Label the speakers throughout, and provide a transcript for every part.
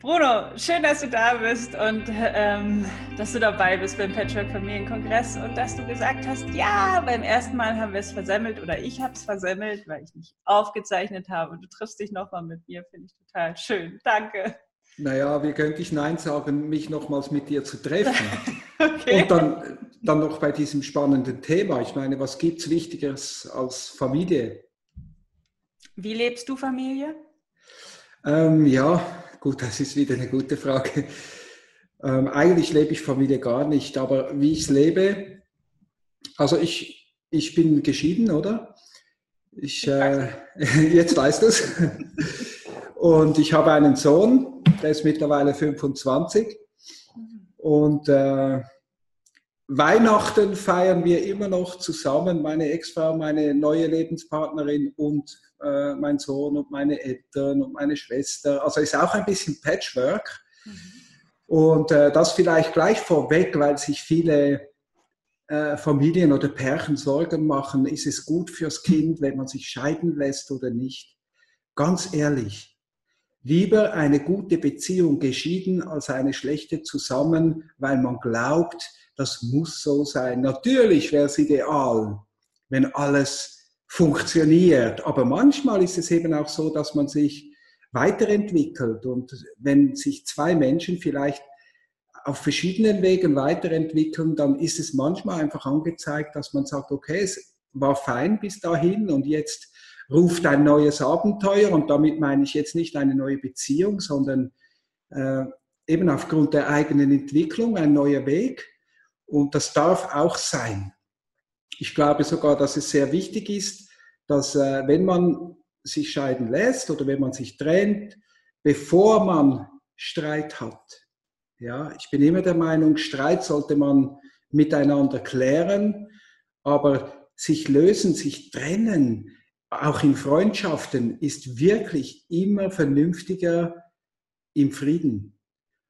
Speaker 1: Bruno, schön, dass du da bist und ähm, dass du dabei bist beim Patchwork Familienkongress und dass du gesagt hast, ja, beim ersten Mal haben wir es versemmelt oder ich habe es versemmelt, weil ich nicht aufgezeichnet habe. Du triffst dich nochmal mit mir, finde ich total schön. Danke.
Speaker 2: Naja, wie könnte ich Nein sagen, mich nochmals mit dir zu treffen? okay. Und dann, dann noch bei diesem spannenden Thema. Ich meine, was gibt es Wichtigeres als Familie?
Speaker 1: Wie lebst du Familie?
Speaker 2: Ähm, ja, gut, das ist wieder eine gute Frage. Ähm, eigentlich lebe ich Familie gar nicht, aber wie ich es lebe, also ich, ich bin geschieden, oder? Ich, äh, jetzt weißt du es. Und ich habe einen Sohn, der ist mittlerweile 25. Und äh, Weihnachten feiern wir immer noch zusammen, meine Ex-Frau, meine neue Lebenspartnerin und äh, mein Sohn und meine Eltern und meine Schwester. Also ist auch ein bisschen Patchwork. Mhm. Und äh, das vielleicht gleich vorweg, weil sich viele äh, Familien oder Pärchen Sorgen machen, ist es gut fürs Kind, wenn man sich scheiden lässt oder nicht. Ganz ehrlich, lieber eine gute Beziehung geschieden als eine schlechte zusammen, weil man glaubt, das muss so sein. Natürlich wäre es ideal, wenn alles funktioniert. Aber manchmal ist es eben auch so, dass man sich weiterentwickelt. Und wenn sich zwei Menschen vielleicht auf verschiedenen Wegen weiterentwickeln, dann ist es manchmal einfach angezeigt, dass man sagt, okay, es war fein bis dahin und jetzt ruft ein neues Abenteuer. Und damit meine ich jetzt nicht eine neue Beziehung, sondern äh, eben aufgrund der eigenen Entwicklung ein neuer Weg. Und das darf auch sein. Ich glaube sogar, dass es sehr wichtig ist, dass äh, wenn man sich scheiden lässt oder wenn man sich trennt, bevor man Streit hat, ja, ich bin immer der Meinung, Streit sollte man miteinander klären, aber sich lösen, sich trennen, auch in Freundschaften, ist wirklich immer vernünftiger im Frieden.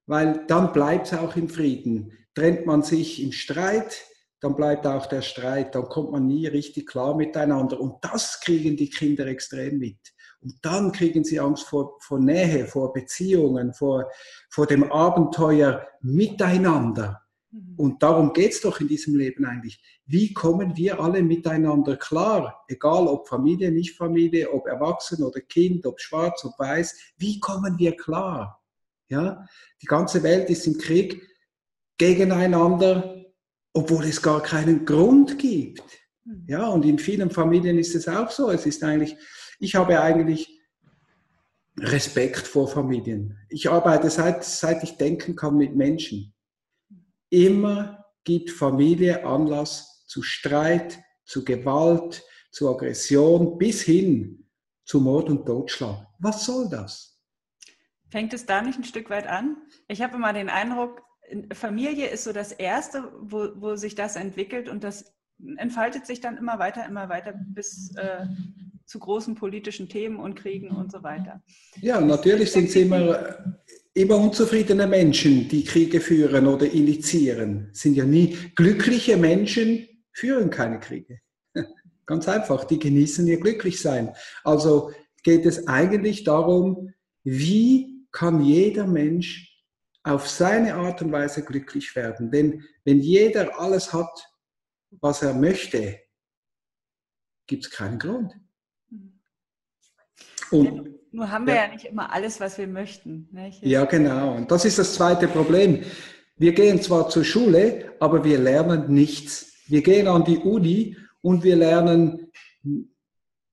Speaker 2: Weil dann bleibt es auch im Frieden. Trennt man sich im Streit, dann bleibt auch der Streit, dann kommt man nie richtig klar miteinander. Und das kriegen die Kinder extrem mit. Und dann kriegen sie Angst vor, vor Nähe, vor Beziehungen, vor, vor dem Abenteuer miteinander. Mhm. Und darum geht es doch in diesem Leben eigentlich. Wie kommen wir alle miteinander klar? Egal ob Familie, nicht Familie, ob Erwachsen oder Kind, ob schwarz, ob weiß. Wie kommen wir klar? Ja? Die ganze Welt ist im Krieg gegeneinander, obwohl es gar keinen Grund gibt. Hm. Ja, und in vielen Familien ist es auch so. Es ist eigentlich, ich habe eigentlich Respekt vor Familien. Ich arbeite seit, seit ich denken kann mit Menschen. Immer gibt Familie Anlass zu Streit, zu Gewalt, zu Aggression bis hin zu Mord und Totschlag. Was soll das?
Speaker 1: Fängt es da nicht ein Stück weit an? Ich habe immer den Eindruck, Familie ist so das Erste, wo, wo sich das entwickelt und das entfaltet sich dann immer weiter, immer weiter bis äh, zu großen politischen Themen und Kriegen und so weiter.
Speaker 2: Ja, natürlich sind es immer, immer unzufriedene Menschen, die Kriege führen oder initiieren. Sind ja nie glückliche Menschen, führen keine Kriege. Ganz einfach, die genießen ihr Glücklichsein. Also geht es eigentlich darum, wie kann jeder Mensch auf seine Art und Weise glücklich werden. Denn wenn jeder alles hat, was er möchte, gibt es keinen Grund.
Speaker 1: Und, Nur haben wir ja, ja, nicht immer alles, was wir möchten. Nicht?
Speaker 2: Ja, genau. Und das ist das zweite Problem. Wir gehen zwar zur Schule, aber wir lernen nichts. Wir gehen an die Uni und wir lernen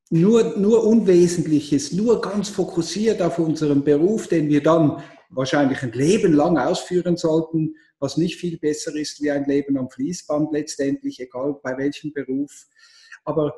Speaker 2: nur, nur Unwesentliches, nur ganz fokussiert auf unseren Beruf, den wir dann wahrscheinlich ein Leben lang ausführen sollten, was nicht viel besser ist wie ein Leben am Fließband letztendlich, egal bei welchem Beruf. Aber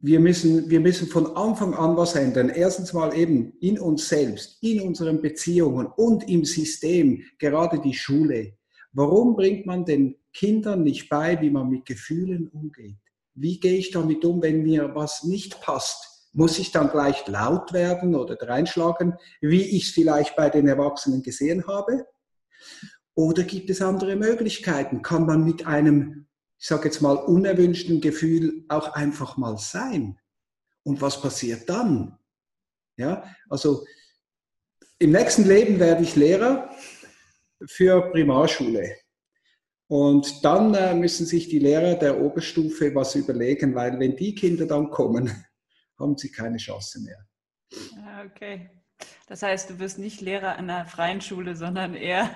Speaker 2: wir müssen, wir müssen von Anfang an was ändern. Erstens mal eben in uns selbst, in unseren Beziehungen und im System, gerade die Schule. Warum bringt man den Kindern nicht bei, wie man mit Gefühlen umgeht? Wie gehe ich damit um, wenn mir was nicht passt? Muss ich dann gleich laut werden oder reinschlagen, wie ich es vielleicht bei den Erwachsenen gesehen habe? Oder gibt es andere Möglichkeiten? Kann man mit einem, ich sage jetzt mal, unerwünschten Gefühl auch einfach mal sein? Und was passiert dann? Ja, also im nächsten Leben werde ich Lehrer für Primarschule. Und dann äh, müssen sich die Lehrer der Oberstufe was überlegen, weil wenn die Kinder dann kommen, haben sie keine Chance mehr.
Speaker 1: Ah, okay. Das heißt, du wirst nicht Lehrer an einer freien Schule, sondern eher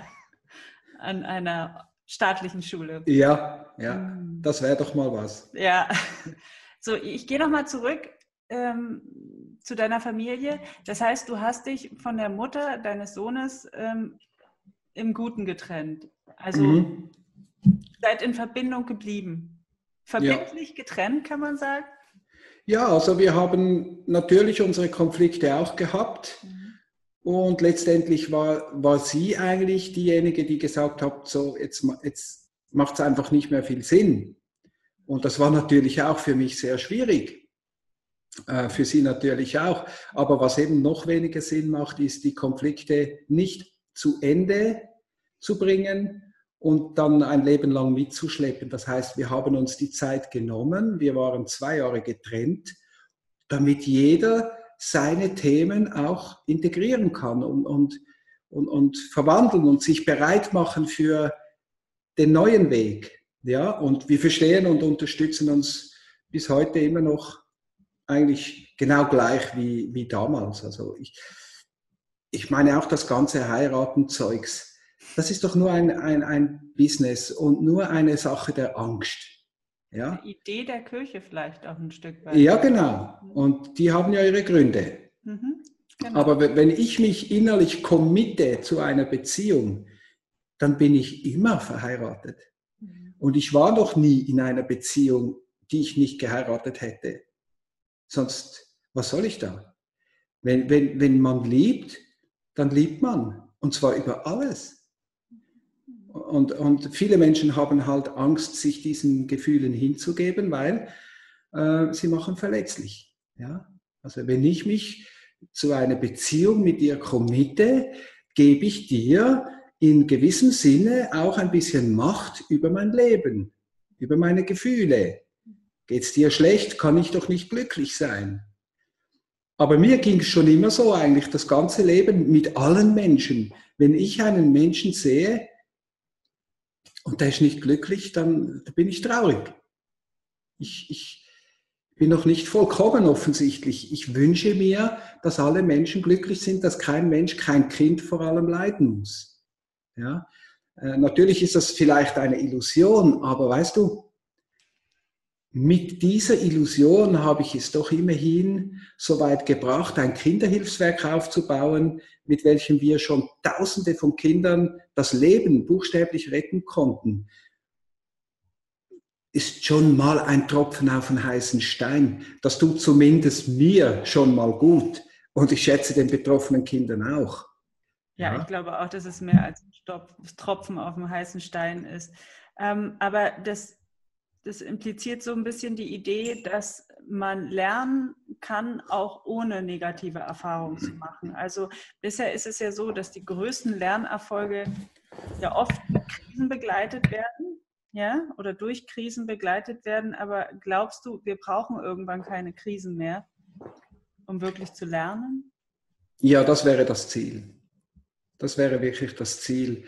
Speaker 1: an einer staatlichen Schule.
Speaker 2: Ja, ja, hm. das wäre doch mal was.
Speaker 1: Ja. So, ich gehe nochmal zurück ähm, zu deiner Familie. Das heißt, du hast dich von der Mutter deines Sohnes ähm, im Guten getrennt. Also mhm. seid in Verbindung geblieben. Verbindlich ja. getrennt, kann man sagen?
Speaker 2: Ja, also wir haben natürlich unsere Konflikte auch gehabt. Mhm. Und letztendlich war, war sie eigentlich diejenige, die gesagt hat, so jetzt, jetzt macht es einfach nicht mehr viel Sinn. Und das war natürlich auch für mich sehr schwierig. Äh, für sie natürlich auch. Aber was eben noch weniger Sinn macht, ist, die Konflikte nicht zu Ende zu bringen und dann ein Leben lang mitzuschleppen. Das heißt, wir haben uns die Zeit genommen, wir waren zwei Jahre getrennt, damit jeder seine Themen auch integrieren kann und, und, und, und verwandeln und sich bereit machen für den neuen Weg. Ja, und wir verstehen und unterstützen uns bis heute immer noch eigentlich genau gleich wie, wie damals. Also ich, ich meine auch das ganze Heiratenzeugs. Das ist doch nur ein, ein, ein Business und nur eine Sache der Angst.
Speaker 1: Ja? Die Idee der Kirche vielleicht auch ein Stück weit.
Speaker 2: Ja, genau. Und die haben ja ihre Gründe. Mhm, genau. Aber wenn ich mich innerlich committe zu einer Beziehung, dann bin ich immer verheiratet. Mhm. Und ich war noch nie in einer Beziehung, die ich nicht geheiratet hätte. Sonst, was soll ich da? Wenn, wenn, wenn man liebt, dann liebt man. Und zwar über alles. Und, und viele Menschen haben halt Angst, sich diesen Gefühlen hinzugeben, weil äh, sie machen verletzlich. Ja? Also wenn ich mich zu einer Beziehung mit dir committe, gebe ich dir in gewissem Sinne auch ein bisschen Macht über mein Leben, über meine Gefühle. Geht es dir schlecht, kann ich doch nicht glücklich sein. Aber mir ging es schon immer so eigentlich, das ganze Leben mit allen Menschen. Wenn ich einen Menschen sehe, und der ist nicht glücklich, dann bin ich traurig. Ich, ich bin noch nicht vollkommen offensichtlich. Ich wünsche mir, dass alle Menschen glücklich sind, dass kein Mensch, kein Kind vor allem leiden muss. Ja? Äh, natürlich ist das vielleicht eine Illusion, aber weißt du, mit dieser Illusion habe ich es doch immerhin so weit gebracht, ein Kinderhilfswerk aufzubauen, mit welchem wir schon Tausende von Kindern das Leben buchstäblich retten konnten. Ist schon mal ein Tropfen auf einen heißen Stein. Das tut zumindest mir schon mal gut. Und ich schätze den betroffenen Kindern auch.
Speaker 1: Ja, ja. ich glaube auch, dass es mehr als ein Tropfen auf dem heißen Stein ist. Ähm, aber das das impliziert so ein bisschen die Idee, dass man lernen kann, auch ohne negative Erfahrungen zu machen. Also bisher ist es ja so, dass die größten Lernerfolge ja oft mit Krisen begleitet werden, ja, oder durch Krisen begleitet werden. Aber glaubst du, wir brauchen irgendwann keine Krisen mehr, um wirklich zu lernen?
Speaker 2: Ja, das wäre das Ziel. Das wäre wirklich das Ziel.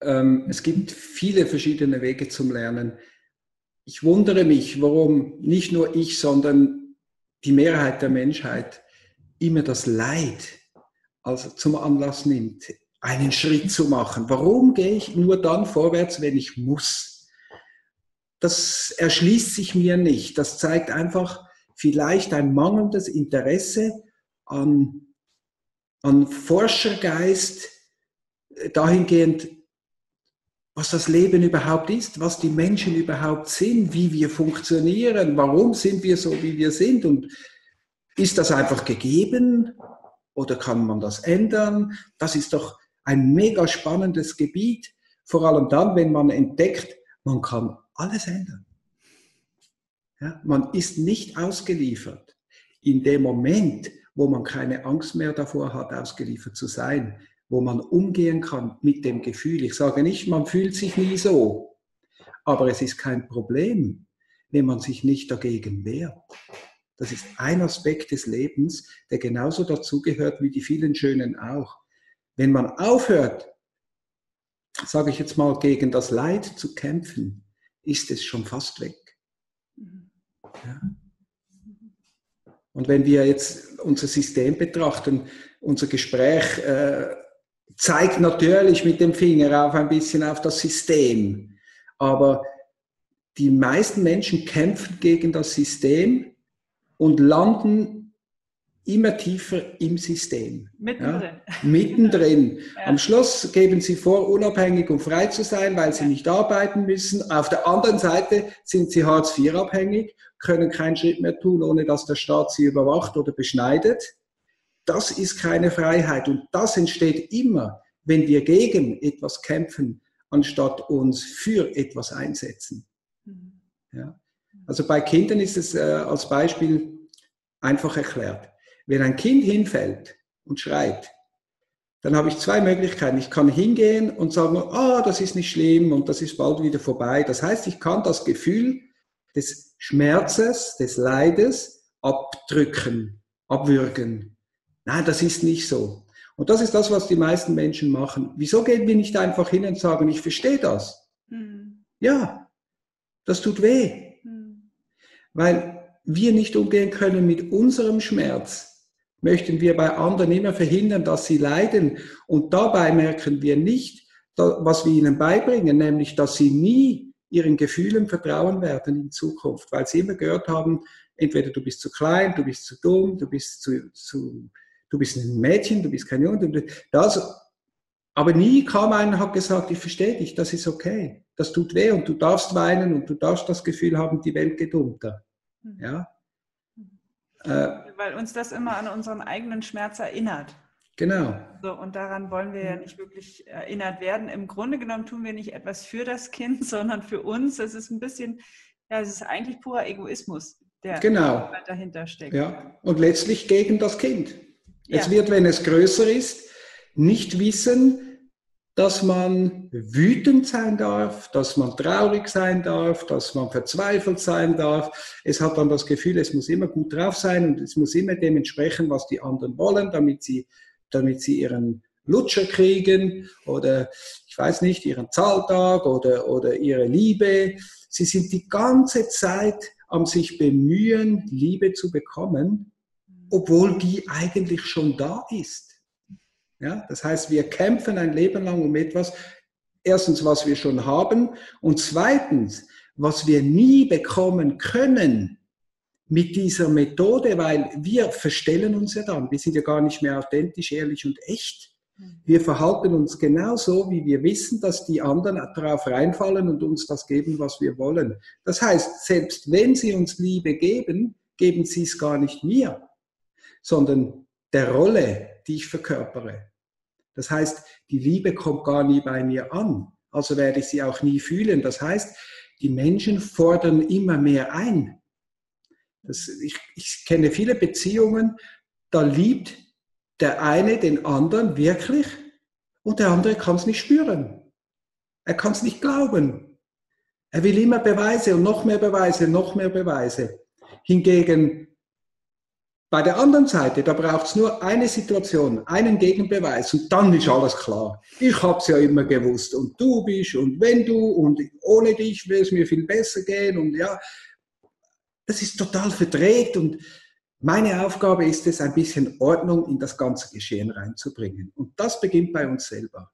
Speaker 2: Ähm, es gibt viele verschiedene Wege zum Lernen ich wundere mich, warum nicht nur ich, sondern die Mehrheit der Menschheit immer das Leid also zum Anlass nimmt, einen Schritt zu machen. Warum gehe ich nur dann vorwärts, wenn ich muss? Das erschließt sich mir nicht. Das zeigt einfach vielleicht ein mangelndes Interesse an, an Forschergeist dahingehend, was das Leben überhaupt ist, was die Menschen überhaupt sind, wie wir funktionieren, warum sind wir so, wie wir sind und ist das einfach gegeben oder kann man das ändern? Das ist doch ein mega spannendes Gebiet, vor allem dann, wenn man entdeckt, man kann alles ändern. Ja, man ist nicht ausgeliefert. In dem Moment, wo man keine Angst mehr davor hat, ausgeliefert zu sein, wo man umgehen kann mit dem Gefühl. Ich sage nicht, man fühlt sich nie so, aber es ist kein Problem, wenn man sich nicht dagegen wehrt. Das ist ein Aspekt des Lebens, der genauso dazugehört wie die vielen schönen auch. Wenn man aufhört, sage ich jetzt mal, gegen das Leid zu kämpfen, ist es schon fast weg. Ja. Und wenn wir jetzt unser System betrachten, unser Gespräch äh, zeigt natürlich mit dem Finger auf ein bisschen auf das System. Aber die meisten Menschen kämpfen gegen das System und landen immer tiefer im System.
Speaker 1: Mittendrin.
Speaker 2: Ja? Mittendrin. ja. Am Schluss geben sie vor, unabhängig und frei zu sein, weil sie nicht arbeiten müssen. Auf der anderen Seite sind sie Hartz IV abhängig, können keinen Schritt mehr tun, ohne dass der Staat sie überwacht oder beschneidet. Das ist keine Freiheit und das entsteht immer, wenn wir gegen etwas kämpfen, anstatt uns für etwas einsetzen. Mhm. Ja? Also bei Kindern ist es äh, als Beispiel einfach erklärt. Wenn ein Kind hinfällt und schreit, dann habe ich zwei Möglichkeiten. Ich kann hingehen und sagen, ah, oh, das ist nicht schlimm und das ist bald wieder vorbei. Das heißt, ich kann das Gefühl des Schmerzes, des Leides abdrücken, abwürgen. Nein, das ist nicht so. Und das ist das, was die meisten Menschen machen. Wieso gehen wir nicht einfach hin und sagen, ich verstehe das? Hm. Ja, das tut weh. Hm. Weil wir nicht umgehen können mit unserem Schmerz, möchten wir bei anderen immer verhindern, dass sie leiden. Und dabei merken wir nicht, was wir ihnen beibringen, nämlich, dass sie nie ihren Gefühlen vertrauen werden in Zukunft, weil sie immer gehört haben, entweder du bist zu klein, du bist zu dumm, du bist zu, zu du bist ein Mädchen, du bist kein Junge. Das, aber nie kam einer und hat gesagt, ich verstehe dich, das ist okay. Das tut weh und du darfst weinen und du darfst das Gefühl haben, die Welt geht unter. Hm. Ja?
Speaker 1: Äh, Weil uns das immer an unseren eigenen Schmerz erinnert.
Speaker 2: Genau.
Speaker 1: So, und daran wollen wir ja nicht wirklich erinnert werden. Im Grunde genommen tun wir nicht etwas für das Kind, sondern für uns. Es ist ein bisschen, ja, es ist eigentlich purer Egoismus, der
Speaker 2: genau.
Speaker 1: dahinter steckt.
Speaker 2: Ja, und letztlich gegen das Kind. Ja. Es wird, wenn es größer ist, nicht wissen, dass man wütend sein darf, dass man traurig sein darf, dass man verzweifelt sein darf. Es hat dann das Gefühl, es muss immer gut drauf sein und es muss immer dementsprechend, was die anderen wollen, damit sie, damit sie ihren Lutscher kriegen oder ich weiß nicht, ihren Zahltag oder, oder ihre Liebe. Sie sind die ganze Zeit am sich bemühen, Liebe zu bekommen, obwohl die eigentlich schon da ist. Ja, das heißt, wir kämpfen ein Leben lang um etwas, erstens, was wir schon haben und zweitens, was wir nie bekommen können mit dieser Methode, weil wir verstellen uns ja dann. Wir sind ja gar nicht mehr authentisch, ehrlich und echt. Wir verhalten uns genauso, wie wir wissen, dass die anderen darauf reinfallen und uns das geben, was wir wollen. Das heißt, selbst wenn sie uns Liebe geben, geben sie es gar nicht mir, sondern der Rolle, die ich verkörpere. Das heißt, die Liebe kommt gar nie bei mir an. Also werde ich sie auch nie fühlen. Das heißt, die Menschen fordern immer mehr ein. Das, ich, ich kenne viele Beziehungen, da liebt der eine den anderen wirklich und der andere kann es nicht spüren. Er kann es nicht glauben. Er will immer Beweise und noch mehr Beweise, noch mehr Beweise. Hingegen bei der anderen Seite, da braucht es nur eine Situation, einen Gegenbeweis und dann ist alles klar. Ich habe es ja immer gewusst und du bist und wenn du und ohne dich würde es mir viel besser gehen und ja, das ist total verdreht und meine Aufgabe ist es, ein bisschen Ordnung in das ganze Geschehen reinzubringen. Und das beginnt bei uns selber.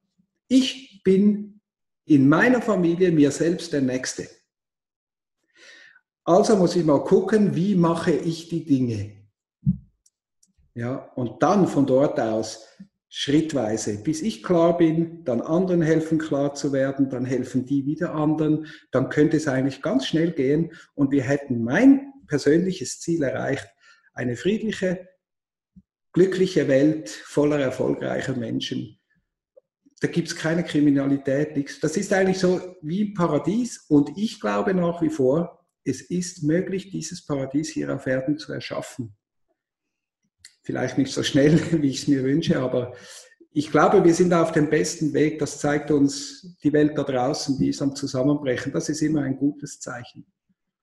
Speaker 2: Ich bin in meiner Familie mir selbst der Nächste. Also muss ich mal gucken, wie mache ich die Dinge. Ja, und dann von dort aus schrittweise, bis ich klar bin, dann anderen helfen klar zu werden, dann helfen die wieder anderen, dann könnte es eigentlich ganz schnell gehen und wir hätten mein persönliches Ziel erreicht, eine friedliche, glückliche Welt voller erfolgreicher Menschen. Da gibt es keine Kriminalität, nichts. Das ist eigentlich so wie im Paradies und ich glaube nach wie vor, es ist möglich, dieses Paradies hier auf Erden zu erschaffen. Vielleicht nicht so schnell, wie ich es mir wünsche, aber ich glaube, wir sind auf dem besten Weg. Das zeigt uns die Welt da draußen, die ist am Zusammenbrechen. Das ist immer ein gutes Zeichen.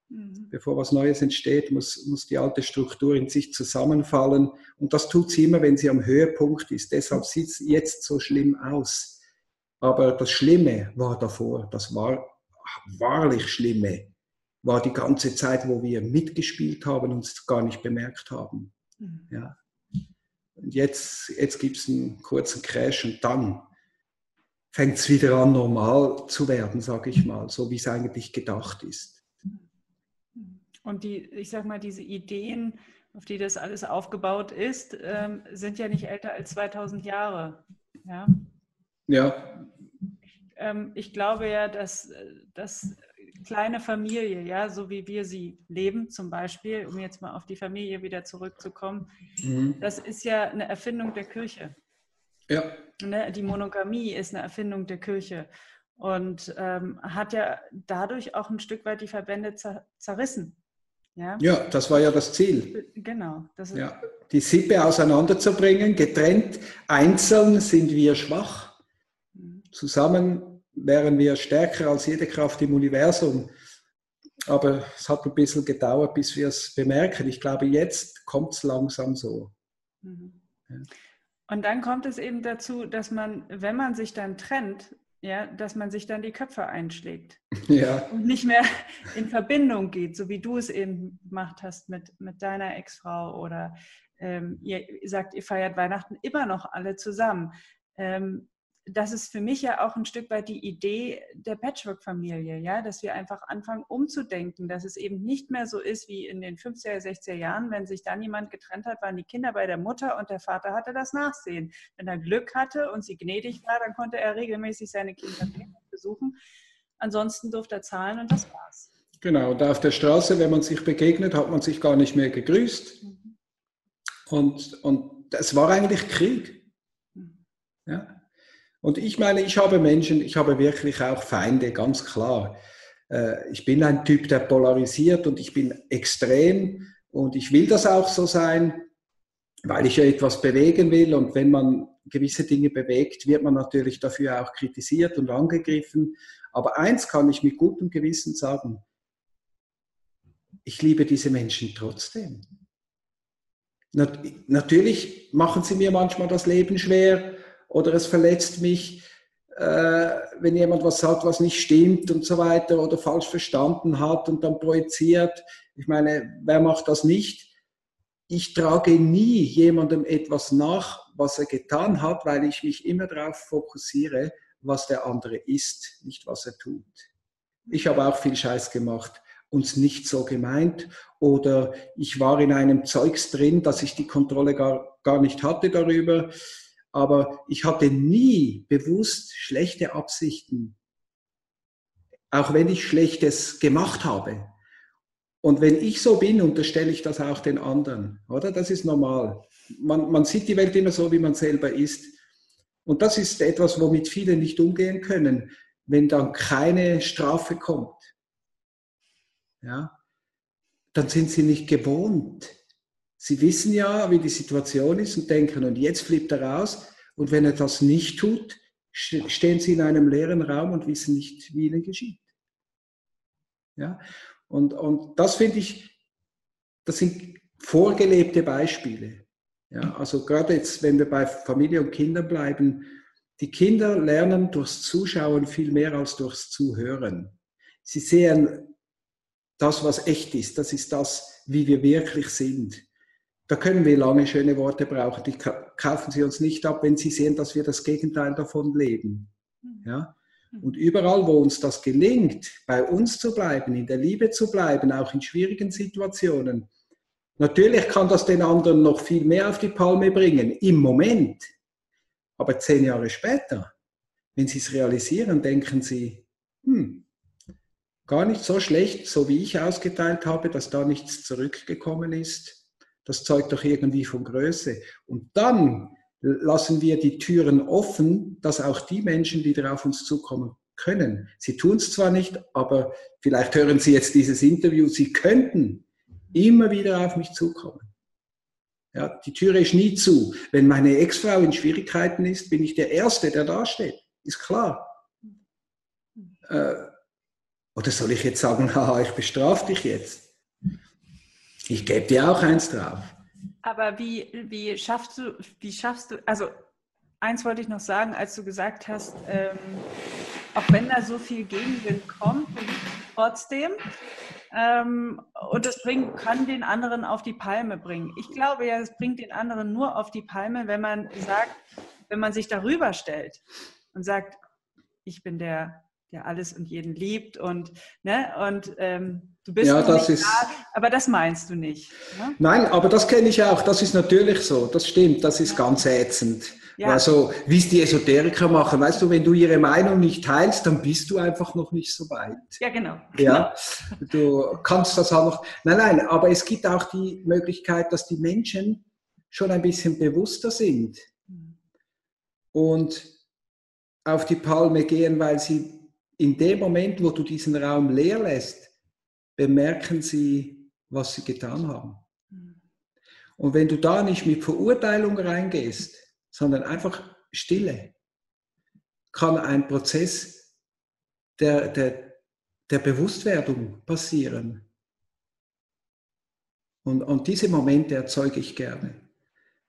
Speaker 2: Mhm. Bevor was Neues entsteht, muss, muss die alte Struktur in sich zusammenfallen. Und das tut sie immer, wenn sie am Höhepunkt ist. Deshalb sieht es jetzt so schlimm aus. Aber das Schlimme war davor. Das war wahrlich Schlimme. War die ganze Zeit, wo wir mitgespielt haben und es gar nicht bemerkt haben. Mhm. Ja. Und jetzt, jetzt gibt es einen kurzen Crash und dann fängt es wieder an, normal zu werden, sage ich mal, so wie es eigentlich gedacht ist.
Speaker 1: Und die, ich sage mal, diese Ideen, auf die das alles aufgebaut ist, ähm, sind ja nicht älter als 2000 Jahre. Ja.
Speaker 2: ja.
Speaker 1: Ähm, ich glaube ja, dass, dass kleine Familie, ja, so wie wir sie leben, zum Beispiel, um jetzt mal auf die Familie wieder zurückzukommen, mhm. das ist ja eine Erfindung der Kirche.
Speaker 2: Ja.
Speaker 1: Ne? Die Monogamie ist eine Erfindung der Kirche und ähm, hat ja dadurch auch ein Stück weit die Verbände zer zerrissen.
Speaker 2: Ja? ja, das war ja das Ziel.
Speaker 1: Genau.
Speaker 2: Das ja. Die Sippe auseinanderzubringen, getrennt, einzeln sind wir schwach, mhm. zusammen wären wir stärker als jede Kraft im Universum. Aber es hat ein bisschen gedauert, bis wir es bemerken. Ich glaube, jetzt kommt es langsam so.
Speaker 1: Mhm. Ja. Und dann kommt es eben dazu, dass man, wenn man sich dann trennt, ja, dass man sich dann die Köpfe einschlägt
Speaker 2: ja.
Speaker 1: und nicht mehr in Verbindung geht, so wie du es eben gemacht hast mit, mit deiner Ex-Frau oder ähm, ihr sagt, ihr feiert Weihnachten immer noch alle zusammen. Ähm, das ist für mich ja auch ein Stück weit die Idee der Patchwork-Familie, ja, dass wir einfach anfangen umzudenken, dass es eben nicht mehr so ist wie in den 50er, 60er Jahren, wenn sich dann jemand getrennt hat, waren die Kinder bei der Mutter und der Vater hatte das Nachsehen. Wenn er Glück hatte und sie gnädig war, dann konnte er regelmäßig seine Kinder besuchen. Ansonsten durfte er zahlen und das war's.
Speaker 2: Genau, da auf der Straße, wenn man sich begegnet, hat man sich gar nicht mehr gegrüßt. Mhm. Und, und es war eigentlich Krieg. Mhm. Ja. Und ich meine, ich habe Menschen, ich habe wirklich auch Feinde, ganz klar. Äh, ich bin ein Typ, der polarisiert und ich bin extrem und ich will das auch so sein, weil ich ja etwas bewegen will. Und wenn man gewisse Dinge bewegt, wird man natürlich dafür auch kritisiert und angegriffen. Aber eins kann ich mit gutem Gewissen sagen, ich liebe diese Menschen trotzdem. Natürlich machen sie mir manchmal das Leben schwer, oder es verletzt mich, äh, wenn jemand was sagt, was nicht stimmt und so weiter oder falsch verstanden hat und dann projiziert. Ich meine, wer macht das nicht? Ich trage nie jemandem etwas nach, was er getan hat, weil ich mich immer darauf fokussiere, was der andere ist, nicht was er tut. Ich habe auch viel Scheiß gemacht, uns nicht so gemeint oder ich war in einem Zeugs drin, dass ich die Kontrolle gar, gar nicht hatte darüber aber ich hatte nie bewusst schlechte Absichten, auch wenn ich Schlechtes gemacht habe. Und wenn ich so bin, unterstelle ich das auch den anderen, oder? Das ist normal. Man, man sieht die Welt immer so, wie man selber ist. Und das ist etwas, womit viele nicht umgehen können, wenn dann keine Strafe kommt. Ja, dann sind sie nicht gewohnt, Sie wissen ja, wie die Situation ist und denken, und jetzt flippt er raus. Und wenn er das nicht tut, stehen sie in einem leeren Raum und wissen nicht, wie ihnen geschieht. Ja? Und, und das finde ich, das sind vorgelebte Beispiele. Ja? Also gerade jetzt, wenn wir bei Familie und Kindern bleiben, die Kinder lernen durchs Zuschauen viel mehr als durchs Zuhören. Sie sehen das, was echt ist. Das ist das, wie wir wirklich sind. Da können wir lange schöne Worte brauchen, die kaufen Sie uns nicht ab, wenn Sie sehen, dass wir das Gegenteil davon leben. Mhm. Ja? Und überall, wo uns das gelingt, bei uns zu bleiben, in der Liebe zu bleiben, auch in schwierigen Situationen, natürlich kann das den anderen noch viel mehr auf die Palme bringen, im Moment. Aber zehn Jahre später, wenn Sie es realisieren, denken Sie, hm, gar nicht so schlecht, so wie ich ausgeteilt habe, dass da nichts zurückgekommen ist das zeugt doch irgendwie von Größe. Und dann lassen wir die Türen offen, dass auch die Menschen, die darauf uns zukommen können, sie tun es zwar nicht, aber vielleicht hören Sie jetzt dieses Interview, sie könnten immer wieder auf mich zukommen. Ja, die Türe ist nie zu. Wenn meine Ex-Frau in Schwierigkeiten ist, bin ich der Erste, der da steht. Ist klar. Äh, Oder soll ich jetzt sagen, haha, ich bestrafe dich jetzt? Ich gebe dir auch eins drauf.
Speaker 1: Aber wie, wie schaffst du, wie schaffst du, also eins wollte ich noch sagen, als du gesagt hast, ähm, auch wenn da so viel Gegenwind kommt, trotzdem. Ähm, und es bringt, kann den anderen auf die Palme bringen. Ich glaube ja, es bringt den anderen nur auf die Palme, wenn man sagt, wenn man sich darüber stellt und sagt, ich bin der, der alles und jeden liebt und, ne, und ähm, du bist
Speaker 2: ja, das ist, da,
Speaker 1: aber das meinst du nicht.
Speaker 2: Ne? Nein, aber das kenne ich auch, das ist natürlich so, das stimmt, das ist ganz ätzend. Ja. Also, wie es die Esoteriker machen, weißt du, wenn du ihre Meinung nicht teilst, dann bist du einfach noch nicht so weit.
Speaker 1: Ja, genau.
Speaker 2: Ja, du kannst das auch noch. Nein, nein, aber es gibt auch die Möglichkeit, dass die Menschen schon ein bisschen bewusster sind und auf die Palme gehen, weil sie in dem Moment, wo du diesen Raum leer lässt, bemerken sie, was sie getan haben. Mhm. Und wenn du da nicht mit Verurteilung reingehst, sondern einfach Stille, kann ein Prozess der, der, der Bewusstwerdung passieren. Und, und diese Momente erzeuge ich gerne.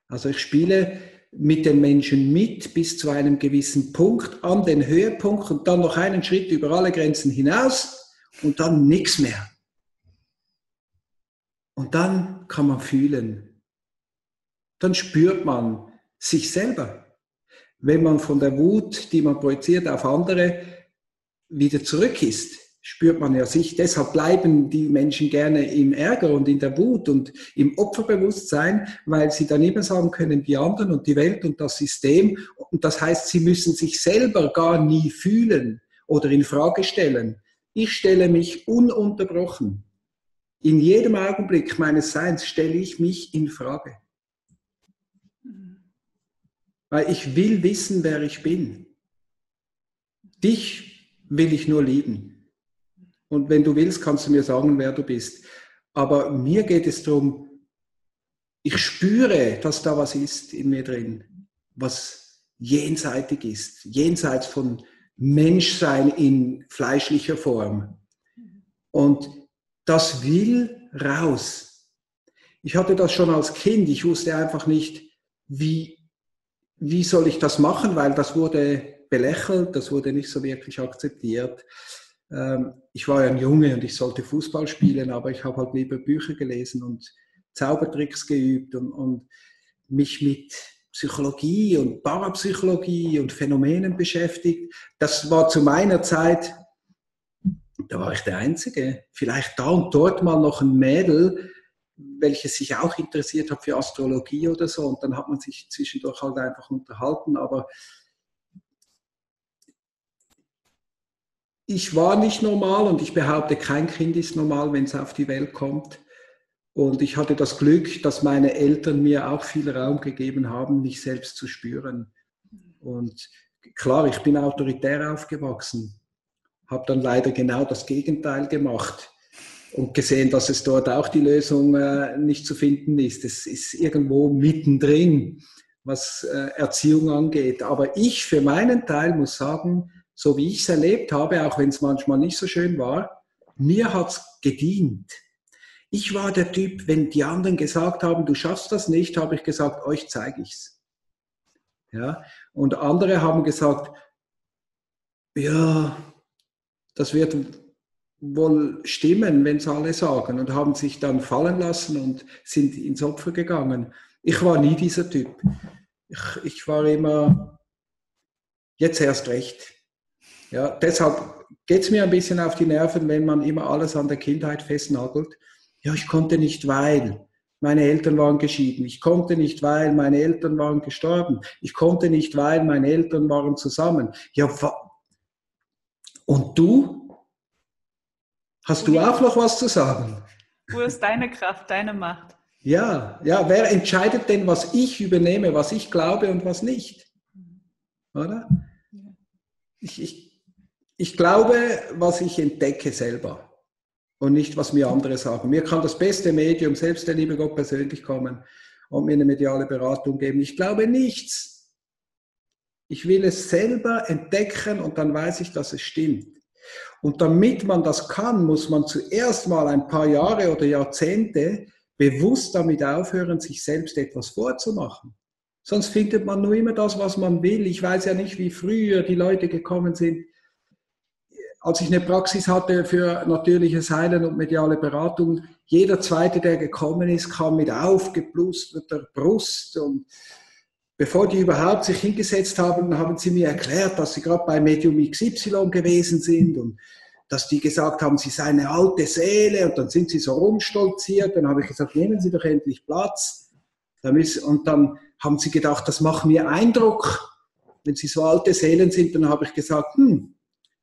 Speaker 2: Also ich spiele mit den Menschen mit bis zu einem gewissen Punkt an den Höhepunkt und dann noch einen Schritt über alle Grenzen hinaus und dann nichts mehr. Und dann kann man fühlen. Dann spürt man, sich selber. Wenn man von der Wut, die man projiziert auf andere, wieder zurück ist, spürt man ja sich. Deshalb bleiben die Menschen gerne im Ärger und in der Wut und im Opferbewusstsein, weil sie dann immer sagen können, die anderen und die Welt und das System. Und das heißt, sie müssen sich selber gar nie fühlen oder in Frage stellen. Ich stelle mich ununterbrochen. In jedem Augenblick meines Seins stelle ich mich in Frage. Weil ich will wissen, wer ich bin. Dich will ich nur lieben. Und wenn du willst, kannst du mir sagen, wer du bist. Aber mir geht es darum, ich spüre, dass da was ist in mir drin, was jenseitig ist, jenseits von Menschsein in fleischlicher Form. Und das will raus. Ich hatte das schon als Kind. Ich wusste einfach nicht, wie wie soll ich das machen, weil das wurde belächelt, das wurde nicht so wirklich akzeptiert. Ähm, ich war ja ein Junge und ich sollte Fußball spielen, aber ich habe halt lieber Bücher gelesen und Zaubertricks geübt und, und mich mit Psychologie und Parapsychologie und Phänomenen beschäftigt. Das war zu meiner Zeit, da war ich der Einzige. Vielleicht da und dort mal noch ein Mädel, welches sich auch interessiert hat für Astrologie oder so. Und dann hat man sich zwischendurch halt einfach unterhalten. Aber ich war nicht normal und ich behaupte, kein Kind ist normal, wenn es auf die Welt kommt. Und ich hatte das Glück, dass meine Eltern mir auch viel Raum gegeben haben, mich selbst zu spüren. Und klar, ich bin autoritär aufgewachsen, habe dann leider genau das Gegenteil gemacht und gesehen, dass es dort auch die Lösung äh, nicht zu finden ist. Es ist irgendwo mittendrin, was äh, Erziehung angeht. Aber ich für meinen Teil muss sagen, so wie ich es erlebt habe, auch wenn es manchmal nicht so schön war, mir hat es gedient. Ich war der Typ, wenn die anderen gesagt haben, du schaffst das nicht, habe ich gesagt, euch zeige ich's. Ja, und andere haben gesagt, ja, das wird wohl stimmen, wenn es alle sagen und haben sich dann fallen lassen und sind ins Opfer gegangen. Ich war nie dieser Typ. Ich, ich war immer, jetzt erst recht. Ja, deshalb geht es mir ein bisschen auf die Nerven, wenn man immer alles an der Kindheit festnagelt. Ja, ich konnte nicht, weil meine Eltern waren geschieden. Ich konnte nicht, weil meine Eltern waren gestorben. Ich konnte nicht, weil meine Eltern waren zusammen. Ja, und du? Hast du auch noch was zu sagen?
Speaker 1: Wo ist deine Kraft, deine Macht?
Speaker 2: Ja, ja, wer entscheidet denn, was ich übernehme, was ich glaube und was nicht? Oder? Ich, ich, ich glaube, was ich entdecke selber und nicht, was mir andere sagen. Mir kann das beste Medium, selbst der liebe Gott persönlich kommen und mir eine mediale Beratung geben. Ich glaube nichts. Ich will es selber entdecken und dann weiß ich, dass es stimmt. Und damit man das kann, muss man zuerst mal ein paar Jahre oder Jahrzehnte bewusst damit aufhören, sich selbst etwas vorzumachen. Sonst findet man nur immer das, was man will. Ich weiß ja nicht, wie früher die Leute gekommen sind. Als ich eine Praxis hatte für natürliches Heilen und mediale Beratung, jeder zweite, der gekommen ist, kam mit aufgeblusterter Brust und bevor die überhaupt sich hingesetzt haben, haben sie mir erklärt, dass sie gerade bei Medium XY gewesen sind und dass die gesagt haben, sie sei eine alte Seele und dann sind sie so rumstolziert. Dann habe ich gesagt, nehmen Sie doch endlich Platz. Und dann haben sie gedacht, das macht mir Eindruck. Wenn sie so alte Seelen sind, dann habe ich gesagt, hm,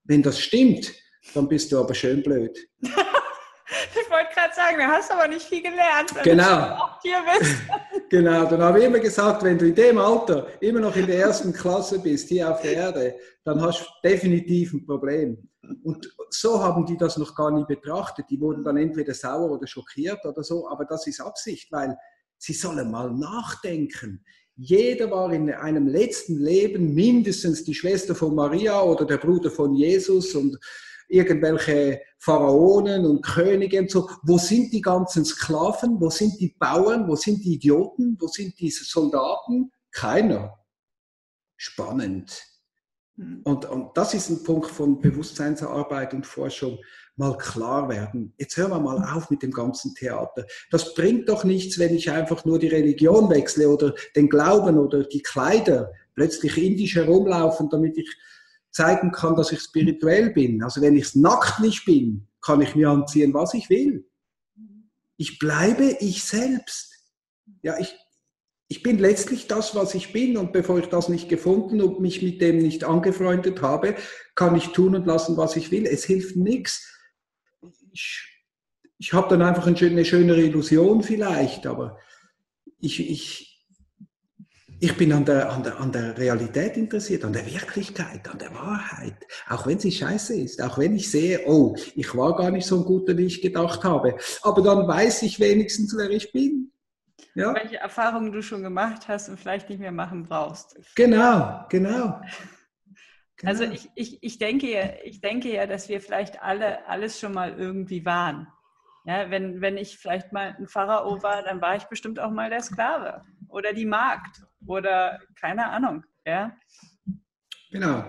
Speaker 2: wenn das stimmt, dann bist du aber schön blöd.
Speaker 1: ich wollte gerade sagen, du hast aber nicht viel gelernt, wenn
Speaker 2: genau.
Speaker 1: du auch hier bist.
Speaker 2: genau, dann habe ich immer gesagt, wenn du in dem Alter immer noch in der ersten Klasse bist, hier auf der Erde, dann hast du definitiv ein Problem. Und so haben die das noch gar nie betrachtet. Die wurden dann entweder sauer oder schockiert oder so, aber das ist Absicht, weil sie sollen mal nachdenken. Jeder war in einem letzten Leben mindestens die Schwester von Maria oder der Bruder von Jesus und irgendwelche Pharaonen und Könige und so. Wo sind die ganzen Sklaven? Wo sind die Bauern? Wo sind die Idioten? Wo sind die Soldaten? Keiner. Spannend. Hm. Und, und das ist ein Punkt von Bewusstseinsarbeit und Forschung. Mal klar werden. Jetzt hören wir mal auf mit dem ganzen Theater. Das bringt doch nichts, wenn ich einfach nur die Religion wechsle oder den Glauben oder die Kleider plötzlich indisch herumlaufen, damit ich zeigen kann, dass ich spirituell bin. Also wenn ich nackt nicht bin, kann ich mir anziehen, was ich will. Ich bleibe ich selbst. Ja, ich, ich bin letztlich das, was ich bin und bevor ich das nicht gefunden und mich mit dem nicht angefreundet habe, kann ich tun und lassen, was ich will. Es hilft nichts. Ich, ich habe dann einfach eine schönere Illusion vielleicht, aber ich, ich, ich bin an der, an, der, an der Realität interessiert, an der Wirklichkeit, an der Wahrheit. Auch wenn sie scheiße ist, auch wenn ich sehe, oh, ich war gar nicht so ein guter, wie ich gedacht habe. Aber dann weiß ich wenigstens, wer ich bin.
Speaker 1: Ja? Welche Erfahrungen du schon gemacht hast und vielleicht nicht mehr machen brauchst.
Speaker 2: Genau, genau.
Speaker 1: Also ich, ich, ich, denke, ja, ich denke ja, dass wir vielleicht alle alles schon mal irgendwie waren. Ja, wenn, wenn ich vielleicht mal ein Pharao war, dann war ich bestimmt auch mal der Sklave oder die Magd oder keine Ahnung. Ja?
Speaker 2: Genau.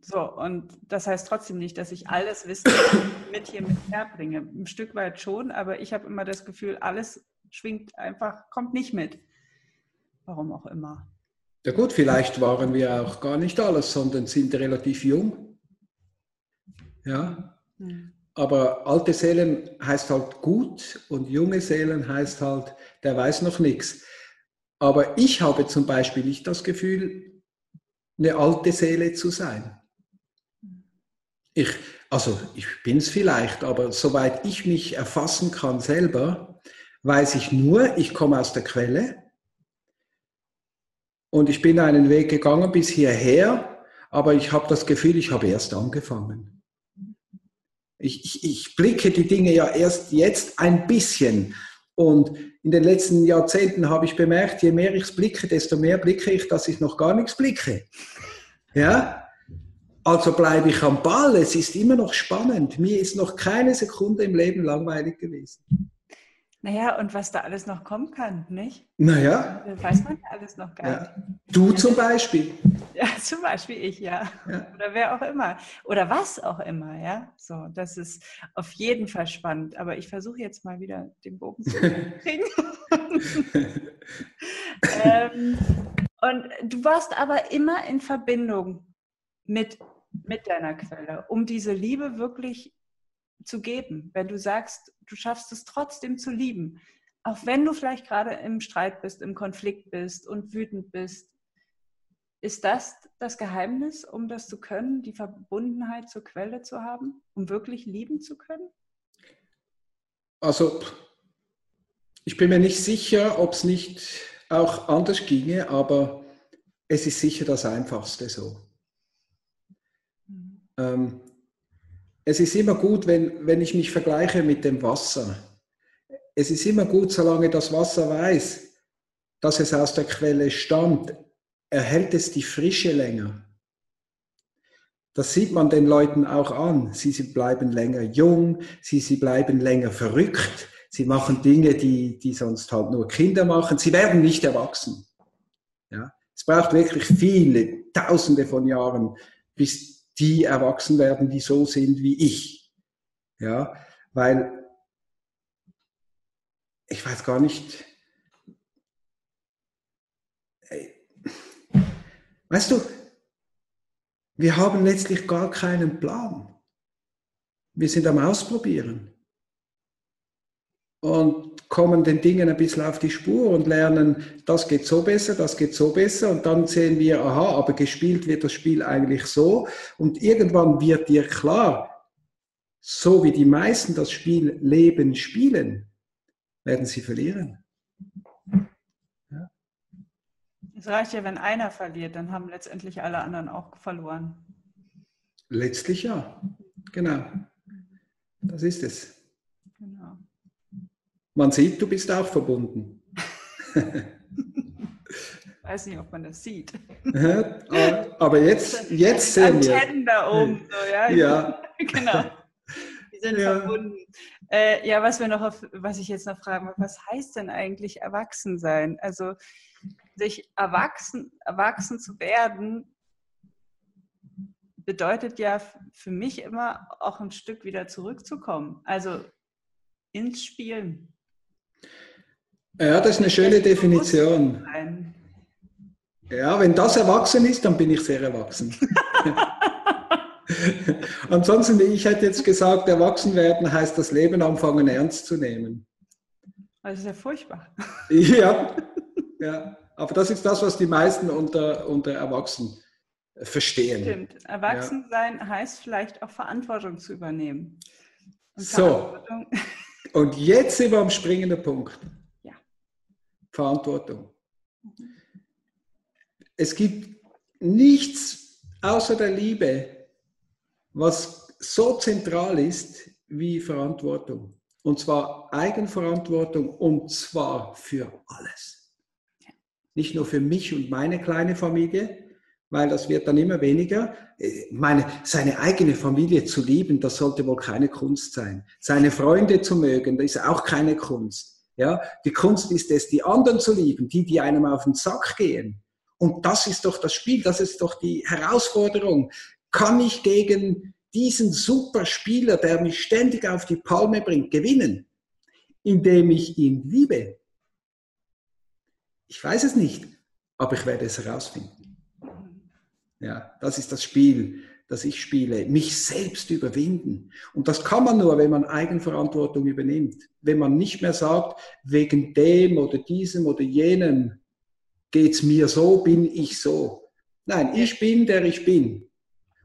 Speaker 1: So, und das heißt trotzdem nicht, dass ich alles Wissen mit hier mit herbringe. Ein Stück weit schon, aber ich habe immer das Gefühl, alles schwingt einfach, kommt nicht mit. Warum auch immer.
Speaker 2: Ja gut, vielleicht waren wir auch gar nicht alles, sondern sind relativ jung. Ja. Hm. Aber alte Seelen heißt halt gut und junge Seelen heißt halt, der weiß noch nichts. Aber ich habe zum Beispiel nicht das Gefühl, eine alte Seele zu sein. Ich, also ich bin es vielleicht, aber soweit ich mich erfassen kann selber, weiß ich nur, ich komme aus der Quelle und ich bin einen Weg gegangen bis hierher, aber ich habe das Gefühl, ich habe erst angefangen. Ich, ich, ich blicke die Dinge ja erst jetzt ein bisschen und in den letzten Jahrzehnten habe ich bemerkt, je mehr ich blicke, desto mehr blicke ich, dass ich noch gar nichts blicke. Ja? Also bleibe ich am Ball. Es ist immer noch spannend. Mir ist noch keine Sekunde im Leben langweilig gewesen.
Speaker 1: Naja, und was da alles noch kommen kann, nicht?
Speaker 2: Naja.
Speaker 1: Das weiß man ja alles noch gar
Speaker 2: ja. nicht. Du zum Beispiel.
Speaker 1: Ja, zum Beispiel ich, ja. ja. Oder wer auch immer. Oder was auch immer, ja. So, das ist auf jeden Fall spannend. Aber ich versuche jetzt mal wieder den Bogen zu kriegen. ähm, und du warst aber immer in Verbindung mit, mit deiner Quelle, um diese Liebe wirklich zu geben, wenn du sagst, du schaffst es trotzdem zu lieben, auch wenn du vielleicht gerade im Streit bist, im Konflikt bist und wütend bist. Ist das das Geheimnis, um das zu können, die Verbundenheit zur Quelle zu haben, um wirklich lieben zu können?
Speaker 2: Also, ich bin mir nicht sicher, ob es nicht auch anders ginge, aber es ist sicher das Einfachste so. Mhm. Ähm, es ist immer gut, wenn, wenn ich mich vergleiche mit dem Wasser. Es ist immer gut, solange das Wasser weiß, dass es aus der Quelle stammt, erhält es die Frische länger. Das sieht man den Leuten auch an. Sie, sie bleiben länger jung, sie, sie bleiben länger verrückt, sie machen Dinge, die, die sonst halt nur Kinder machen. Sie werden nicht erwachsen. Ja? Es braucht wirklich viele, tausende von Jahren, bis die erwachsen werden, die so sind wie ich. Ja, weil ich weiß gar nicht, weißt du, wir haben letztlich gar keinen Plan. Wir sind am Ausprobieren und kommen den Dingen ein bisschen auf die Spur und lernen, das geht so besser, das geht so besser und dann sehen wir, aha, aber gespielt wird das Spiel eigentlich so und irgendwann wird dir klar, so wie die meisten das Spiel Leben spielen, werden sie verlieren.
Speaker 1: Ja. Es reicht ja, wenn einer verliert, dann haben letztendlich alle anderen auch verloren.
Speaker 2: Letztlich ja, genau. Das ist es. Genau. Man sieht, du bist auch verbunden.
Speaker 1: Ich weiß nicht, ob man das sieht.
Speaker 2: Aber jetzt, jetzt sehen wir.
Speaker 1: Antennen da oben, so, ja.
Speaker 2: ja.
Speaker 1: genau. Die sind ja. verbunden. Äh, ja, was wir noch, auf, was ich jetzt noch fragen will, was heißt denn eigentlich erwachsen sein? Also sich erwachsen, erwachsen zu werden, bedeutet ja für mich immer auch ein Stück wieder zurückzukommen. Also ins Spielen.
Speaker 2: Ja, das ist eine schöne Definition. Ja, wenn das erwachsen ist, dann bin ich sehr erwachsen. Ansonsten, ich hätte jetzt gesagt, erwachsen werden heißt das Leben anfangen ernst zu nehmen.
Speaker 1: Das ist ja furchtbar.
Speaker 2: Ja, ja. aber das ist das, was die meisten unter, unter Erwachsen verstehen.
Speaker 1: Stimmt. Erwachsen ja. sein heißt vielleicht auch Verantwortung zu übernehmen.
Speaker 2: Und so, und jetzt sind wir am springenden Punkt. Verantwortung. Es gibt nichts außer der Liebe, was so zentral ist wie Verantwortung. Und zwar Eigenverantwortung und zwar für alles. Nicht nur für mich und meine kleine Familie, weil das wird dann immer weniger. Meine, seine eigene Familie zu lieben, das sollte wohl keine Kunst sein. Seine Freunde zu mögen, das ist auch keine Kunst. Ja, die Kunst ist es, die anderen zu lieben, die, die einem auf den Sack gehen. Und das ist doch das Spiel, das ist doch die Herausforderung kann ich gegen diesen super Spieler, der mich ständig auf die Palme bringt, gewinnen, indem ich ihn liebe? Ich weiß es nicht, aber ich werde es herausfinden. Ja, das ist das Spiel, das ich spiele. Mich selbst überwinden. Und das kann man nur, wenn man Eigenverantwortung übernimmt. Wenn man nicht mehr sagt, wegen dem oder diesem oder jenem geht's mir so, bin ich so. Nein, ich bin, der ich bin.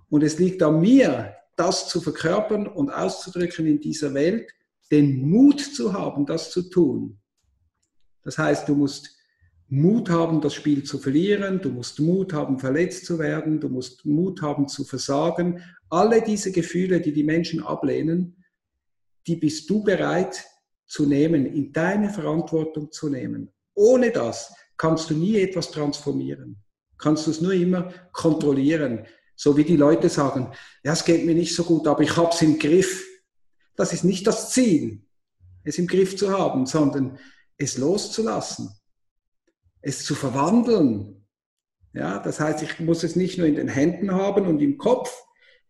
Speaker 2: Und es liegt an mir, das zu verkörpern und auszudrücken in dieser Welt, den Mut zu haben, das zu tun. Das heißt, du musst Mut haben, das Spiel zu verlieren, du musst Mut haben, verletzt zu werden, du musst Mut haben, zu versagen. Alle diese Gefühle, die die Menschen ablehnen, die bist du bereit zu nehmen, in deine Verantwortung zu nehmen. Ohne das kannst du nie etwas transformieren. Kannst du es nur immer kontrollieren. So wie die Leute sagen, ja, es geht mir nicht so gut, aber ich habe es im Griff. Das ist nicht das Ziel, es im Griff zu haben, sondern es loszulassen, es zu verwandeln. Ja, das heißt, ich muss es nicht nur in den Händen haben und im Kopf,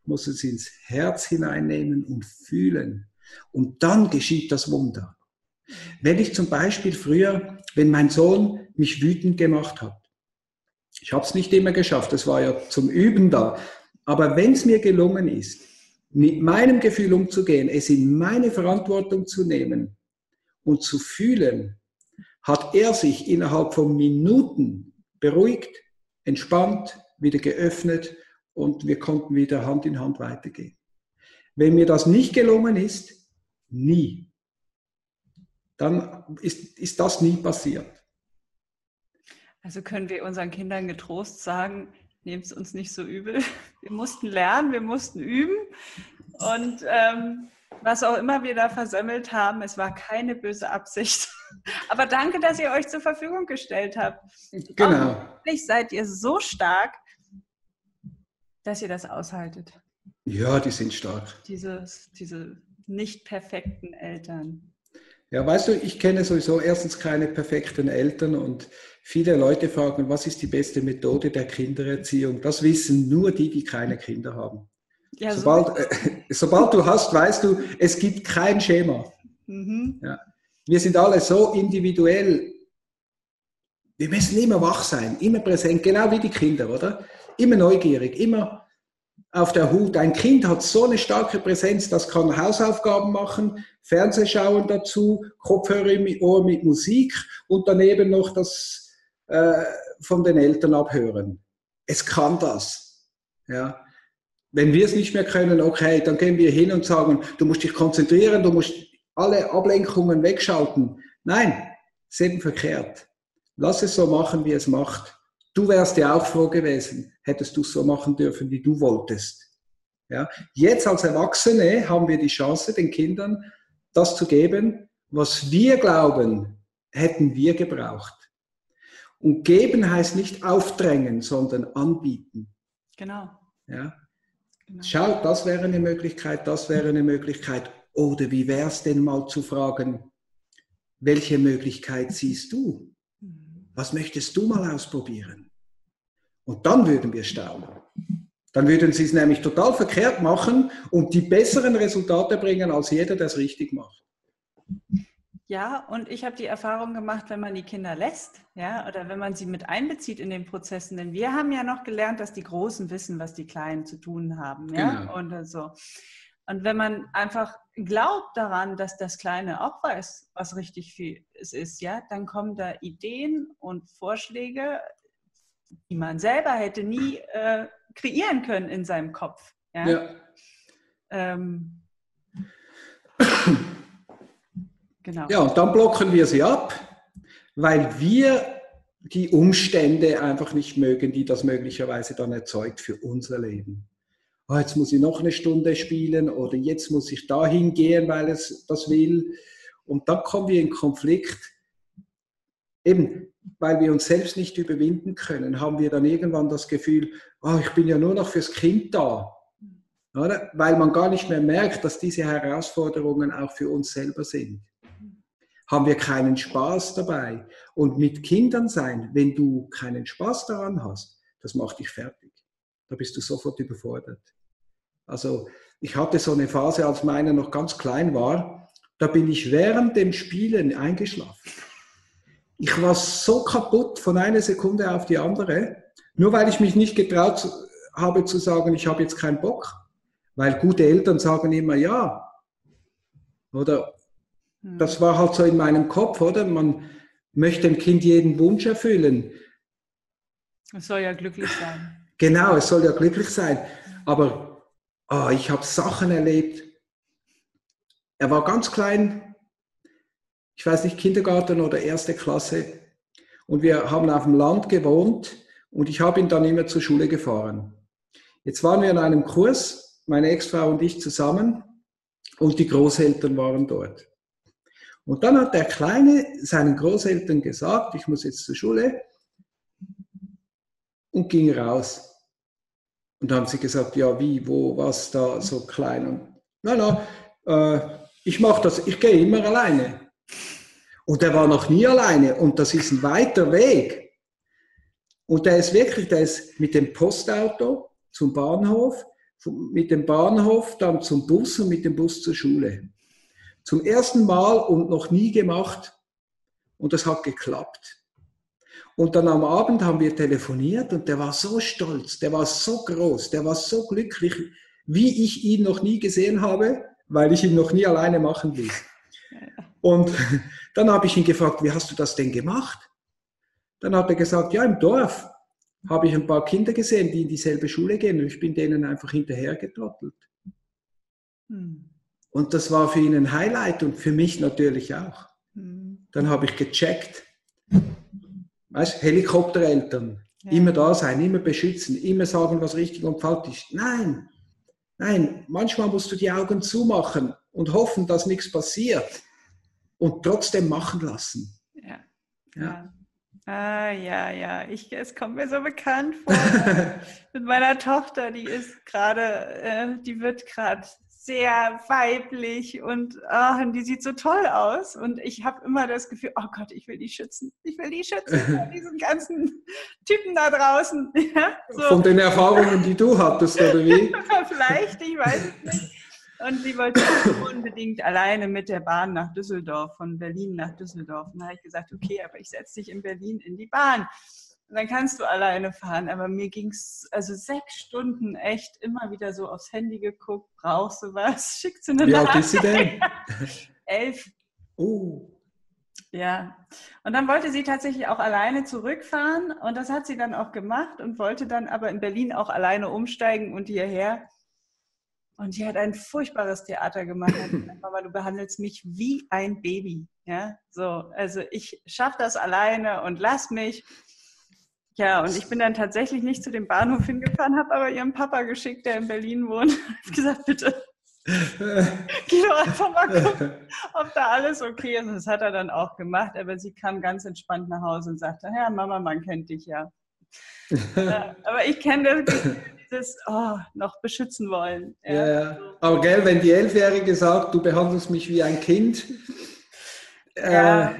Speaker 2: ich muss es ins Herz hineinnehmen und fühlen. Und dann geschieht das Wunder. Wenn ich zum Beispiel früher, wenn mein Sohn mich wütend gemacht hat, ich habe es nicht immer geschafft, das war ja zum Üben da. Aber wenn es mir gelungen ist, mit meinem Gefühl umzugehen, es in meine Verantwortung zu nehmen und zu fühlen, hat er sich innerhalb von Minuten beruhigt, entspannt, wieder geöffnet und wir konnten wieder Hand in Hand weitergehen. Wenn mir das nicht gelungen ist, nie, dann ist, ist das nie passiert.
Speaker 1: Also können wir unseren Kindern getrost sagen, nehmt es uns nicht so übel. Wir mussten lernen, wir mussten üben. Und ähm, was auch immer wir da versemmelt haben, es war keine böse Absicht. Aber danke, dass ihr euch zur Verfügung gestellt habt.
Speaker 2: Genau.
Speaker 1: Hoffentlich seid ihr so stark, dass ihr das aushaltet.
Speaker 2: Ja, die sind stark.
Speaker 1: Dieses, diese nicht perfekten Eltern.
Speaker 2: Ja, weißt du, ich kenne sowieso erstens keine perfekten Eltern und viele Leute fragen, was ist die beste Methode der Kindererziehung? Das wissen nur die, die keine Kinder haben. Ja, sobald, so. äh, sobald du hast, weißt du, es gibt kein Schema. Mhm. Ja. Wir sind alle so individuell. Wir müssen immer wach sein, immer präsent, genau wie die Kinder, oder? Immer neugierig, immer auf der Hut. Ein Kind hat so eine starke Präsenz, das kann Hausaufgaben machen, Fernsehschauen dazu, Kopfhörer im Ohr mit Musik und daneben noch das äh, von den Eltern abhören. Es kann das. Ja. Wenn wir es nicht mehr können, okay, dann gehen wir hin und sagen, du musst dich konzentrieren, du musst alle Ablenkungen wegschalten. Nein, ist eben verkehrt. Lass es so machen, wie es macht. Du wärst ja auch froh gewesen, hättest du es so machen dürfen, wie du wolltest. Ja? Jetzt als Erwachsene haben wir die Chance, den Kindern das zu geben, was wir glauben, hätten wir gebraucht. Und geben heißt nicht aufdrängen, sondern anbieten.
Speaker 1: Genau.
Speaker 2: Ja? Genau. Schau, das wäre eine Möglichkeit, das wäre eine Möglichkeit. Oder wie wäre es denn mal zu fragen, welche Möglichkeit siehst du? Was möchtest du mal ausprobieren? Und dann würden wir staunen. Dann würden sie es nämlich total verkehrt machen und die besseren Resultate bringen als jeder, der es richtig macht.
Speaker 1: Ja, und ich habe die Erfahrung gemacht, wenn man die Kinder lässt, ja, oder wenn man sie mit einbezieht in den Prozessen, denn wir haben ja noch gelernt, dass die Großen wissen, was die Kleinen zu tun haben, ja, genau. und so. Und wenn man einfach glaubt daran, dass das Kleine auch weiß, was richtig für es ist, ja, dann kommen da Ideen und Vorschläge, die man selber hätte nie äh, kreieren können in seinem Kopf. Ja. ja. Ähm,
Speaker 2: genau. Ja, und dann blocken wir sie ab, weil wir die Umstände einfach nicht mögen, die das möglicherweise dann erzeugt für unser Leben oh, jetzt muss ich noch eine Stunde spielen oder jetzt muss ich dahin gehen, weil es das will. Und dann kommen wir in Konflikt. Eben, weil wir uns selbst nicht überwinden können, haben wir dann irgendwann das Gefühl, oh, ich bin ja nur noch fürs Kind da. Oder? Weil man gar nicht mehr merkt, dass diese Herausforderungen auch für uns selber sind. Haben wir keinen Spaß dabei. Und mit Kindern sein, wenn du keinen Spaß daran hast, das macht dich fertig. Da bist du sofort überfordert. Also ich hatte so eine Phase, als meiner noch ganz klein war, da bin ich während dem Spielen eingeschlafen. Ich war so kaputt von einer Sekunde auf die andere, nur weil ich mich nicht getraut habe zu sagen, ich habe jetzt keinen Bock. Weil gute Eltern sagen immer ja. Oder. Das war halt so in meinem Kopf, oder? Man möchte dem Kind jeden Wunsch erfüllen.
Speaker 1: Es soll ja glücklich sein.
Speaker 2: Genau, es soll ja glücklich sein. Aber oh, ich habe Sachen erlebt. Er war ganz klein, ich weiß nicht, Kindergarten oder erste Klasse. Und wir haben auf dem Land gewohnt und ich habe ihn dann immer zur Schule gefahren. Jetzt waren wir in einem Kurs, meine Ex-Frau und ich zusammen, und die Großeltern waren dort. Und dann hat der Kleine seinen Großeltern gesagt, ich muss jetzt zur Schule, und ging raus. Und haben sie gesagt, ja, wie, wo, was da so klein. Und nein, nein, äh, ich mache das, ich gehe immer alleine. Und er war noch nie alleine und das ist ein weiter Weg. Und der ist wirklich, der ist mit dem Postauto zum Bahnhof, mit dem Bahnhof dann zum Bus und mit dem Bus zur Schule. Zum ersten Mal und noch nie gemacht. Und das hat geklappt. Und dann am Abend haben wir telefoniert und der war so stolz, der war so groß, der war so glücklich, wie ich ihn noch nie gesehen habe, weil ich ihn noch nie alleine machen ließ. Und dann habe ich ihn gefragt, wie hast du das denn gemacht? Dann hat er gesagt, ja, im Dorf habe ich ein paar Kinder gesehen, die in dieselbe Schule gehen und ich bin denen einfach hinterhergetrottelt. Hm. Und das war für ihn ein Highlight und für mich natürlich auch. Hm. Dann habe ich gecheckt, Weißt, Helikoptereltern, ja. immer da sein, immer beschützen, immer sagen, was richtig und falsch ist. Nein, nein, manchmal musst du die Augen zumachen und hoffen, dass nichts passiert und trotzdem machen lassen.
Speaker 1: Ja. ja. Ah, ja, ja, ich, es kommt mir so bekannt vor. Mit meiner Tochter, die ist gerade, äh, die wird gerade sehr weiblich und oh, die sieht so toll aus. Und ich habe immer das Gefühl, oh Gott, ich will die schützen. Ich will die schützen vor diesen ganzen Typen da draußen. Ja,
Speaker 2: so. Von den Erfahrungen, die du hattest, oder wie?
Speaker 1: Vielleicht, ich weiß es nicht. Und sie wollte unbedingt alleine mit der Bahn nach Düsseldorf, von Berlin nach Düsseldorf. Und da habe ich gesagt, okay, aber ich setze dich in Berlin in die Bahn. Dann kannst du alleine fahren. Aber mir ging es also sechs Stunden echt immer wieder so aufs Handy geguckt. Brauchst du was? Schickt sie eine
Speaker 2: Wie alt ist sie denn?
Speaker 1: Elf.
Speaker 2: Oh.
Speaker 1: Ja, und dann wollte sie tatsächlich auch alleine zurückfahren und das hat sie dann auch gemacht und wollte dann aber in Berlin auch alleine umsteigen und hierher. Und die hat ein furchtbares Theater gemacht. Aber du behandelst mich wie ein Baby. Ja, so. Also ich schaffe das alleine und lass mich. Ja, und ich bin dann tatsächlich nicht zu dem Bahnhof hingefahren, habe aber ihren Papa geschickt, der in Berlin wohnt. Ich gesagt, bitte, geh doch einfach mal gucken, ob da alles okay ist. Das hat er dann auch gemacht, aber sie kam ganz entspannt nach Hause und sagte, ja, Mama, man kennt dich ja. aber ich kenne das dieses oh, noch beschützen wollen.
Speaker 2: Ja. ja. Aber gell, wenn die Elfjährige sagt, du behandelst mich wie ein Kind, ja.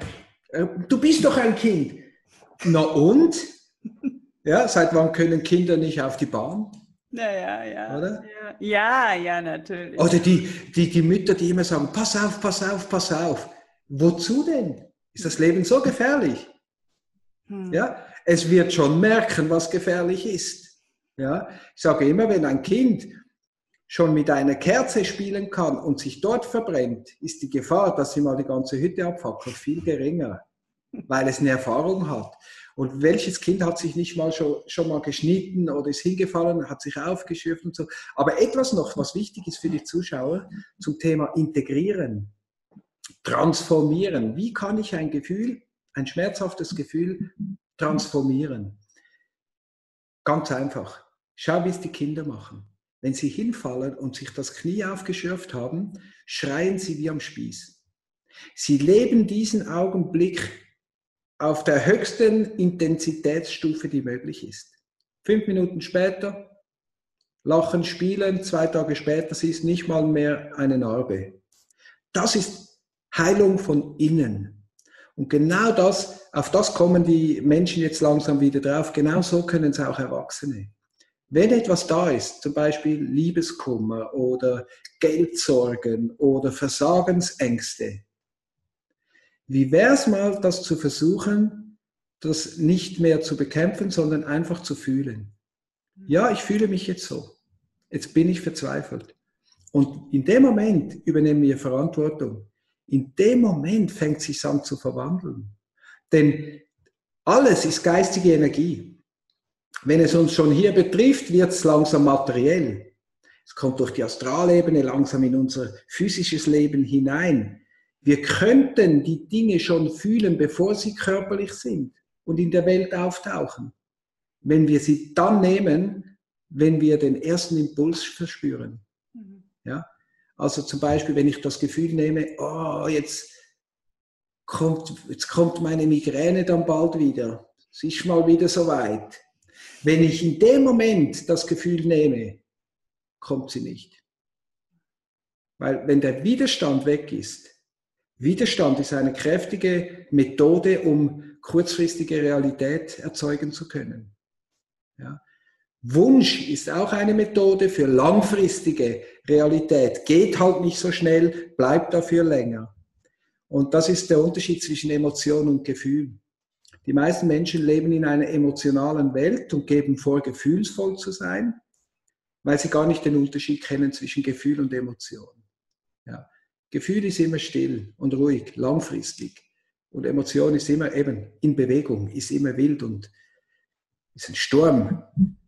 Speaker 2: äh, du bist doch ein Kind. Na und? Ja, seit wann können Kinder nicht auf die Bahn?
Speaker 1: Ja, ja, ja. Oder? Ja, ja, natürlich.
Speaker 2: Oder die, die, die Mütter, die immer sagen, pass auf, pass auf, pass auf. Wozu denn? Ist das Leben so gefährlich? Hm. Ja, es wird schon merken, was gefährlich ist. Ja, ich sage immer, wenn ein Kind schon mit einer Kerze spielen kann und sich dort verbrennt, ist die Gefahr, dass sie mal die ganze Hütte abfackelt, viel geringer, weil es eine Erfahrung hat. Und welches Kind hat sich nicht mal schon, schon mal geschnitten oder ist hingefallen, hat sich aufgeschürft und so. Aber etwas noch, was wichtig ist für die Zuschauer zum Thema integrieren, transformieren. Wie kann ich ein Gefühl, ein schmerzhaftes Gefühl transformieren? Ganz einfach. Schau, wie es die Kinder machen. Wenn sie hinfallen und sich das Knie aufgeschürft haben, schreien sie wie am Spieß. Sie leben diesen Augenblick auf der höchsten Intensitätsstufe, die möglich ist. Fünf Minuten später, lachen, spielen, zwei Tage später, sie ist nicht mal mehr eine Narbe. Das ist Heilung von innen. Und genau das, auf das kommen die Menschen jetzt langsam wieder drauf. Genau so können es auch Erwachsene. Wenn etwas da ist, zum Beispiel Liebeskummer oder Geldsorgen oder Versagensängste, wie wäre es mal, das zu versuchen, das nicht mehr zu bekämpfen, sondern einfach zu fühlen? Ja, ich fühle mich jetzt so. Jetzt bin ich verzweifelt. Und in dem Moment übernehmen wir Verantwortung. In dem Moment fängt es sich an zu verwandeln. Denn alles ist geistige Energie. Wenn es uns schon hier betrifft, wird es langsam materiell. Es kommt durch die Astralebene langsam in unser physisches Leben hinein. Wir könnten die Dinge schon fühlen, bevor sie körperlich sind und in der Welt auftauchen. Wenn wir sie dann nehmen, wenn wir den ersten Impuls verspüren. Mhm. Ja? Also zum Beispiel, wenn ich das Gefühl nehme, oh, jetzt kommt, jetzt kommt meine Migräne dann bald wieder. Es ist mal wieder so weit. Wenn ich in dem Moment das Gefühl nehme, kommt sie nicht. Weil wenn der Widerstand weg ist, Widerstand ist eine kräftige Methode, um kurzfristige Realität erzeugen zu können. Ja. Wunsch ist auch eine Methode für langfristige Realität. Geht halt nicht so schnell, bleibt dafür länger. Und das ist der Unterschied zwischen Emotion und Gefühl. Die meisten Menschen leben in einer emotionalen Welt und geben vor, gefühlsvoll zu sein, weil sie gar nicht den Unterschied kennen zwischen Gefühl und Emotion. Ja. Gefühl ist immer still und ruhig, langfristig. Und Emotion ist immer eben in Bewegung, ist immer wild und ist ein Sturm.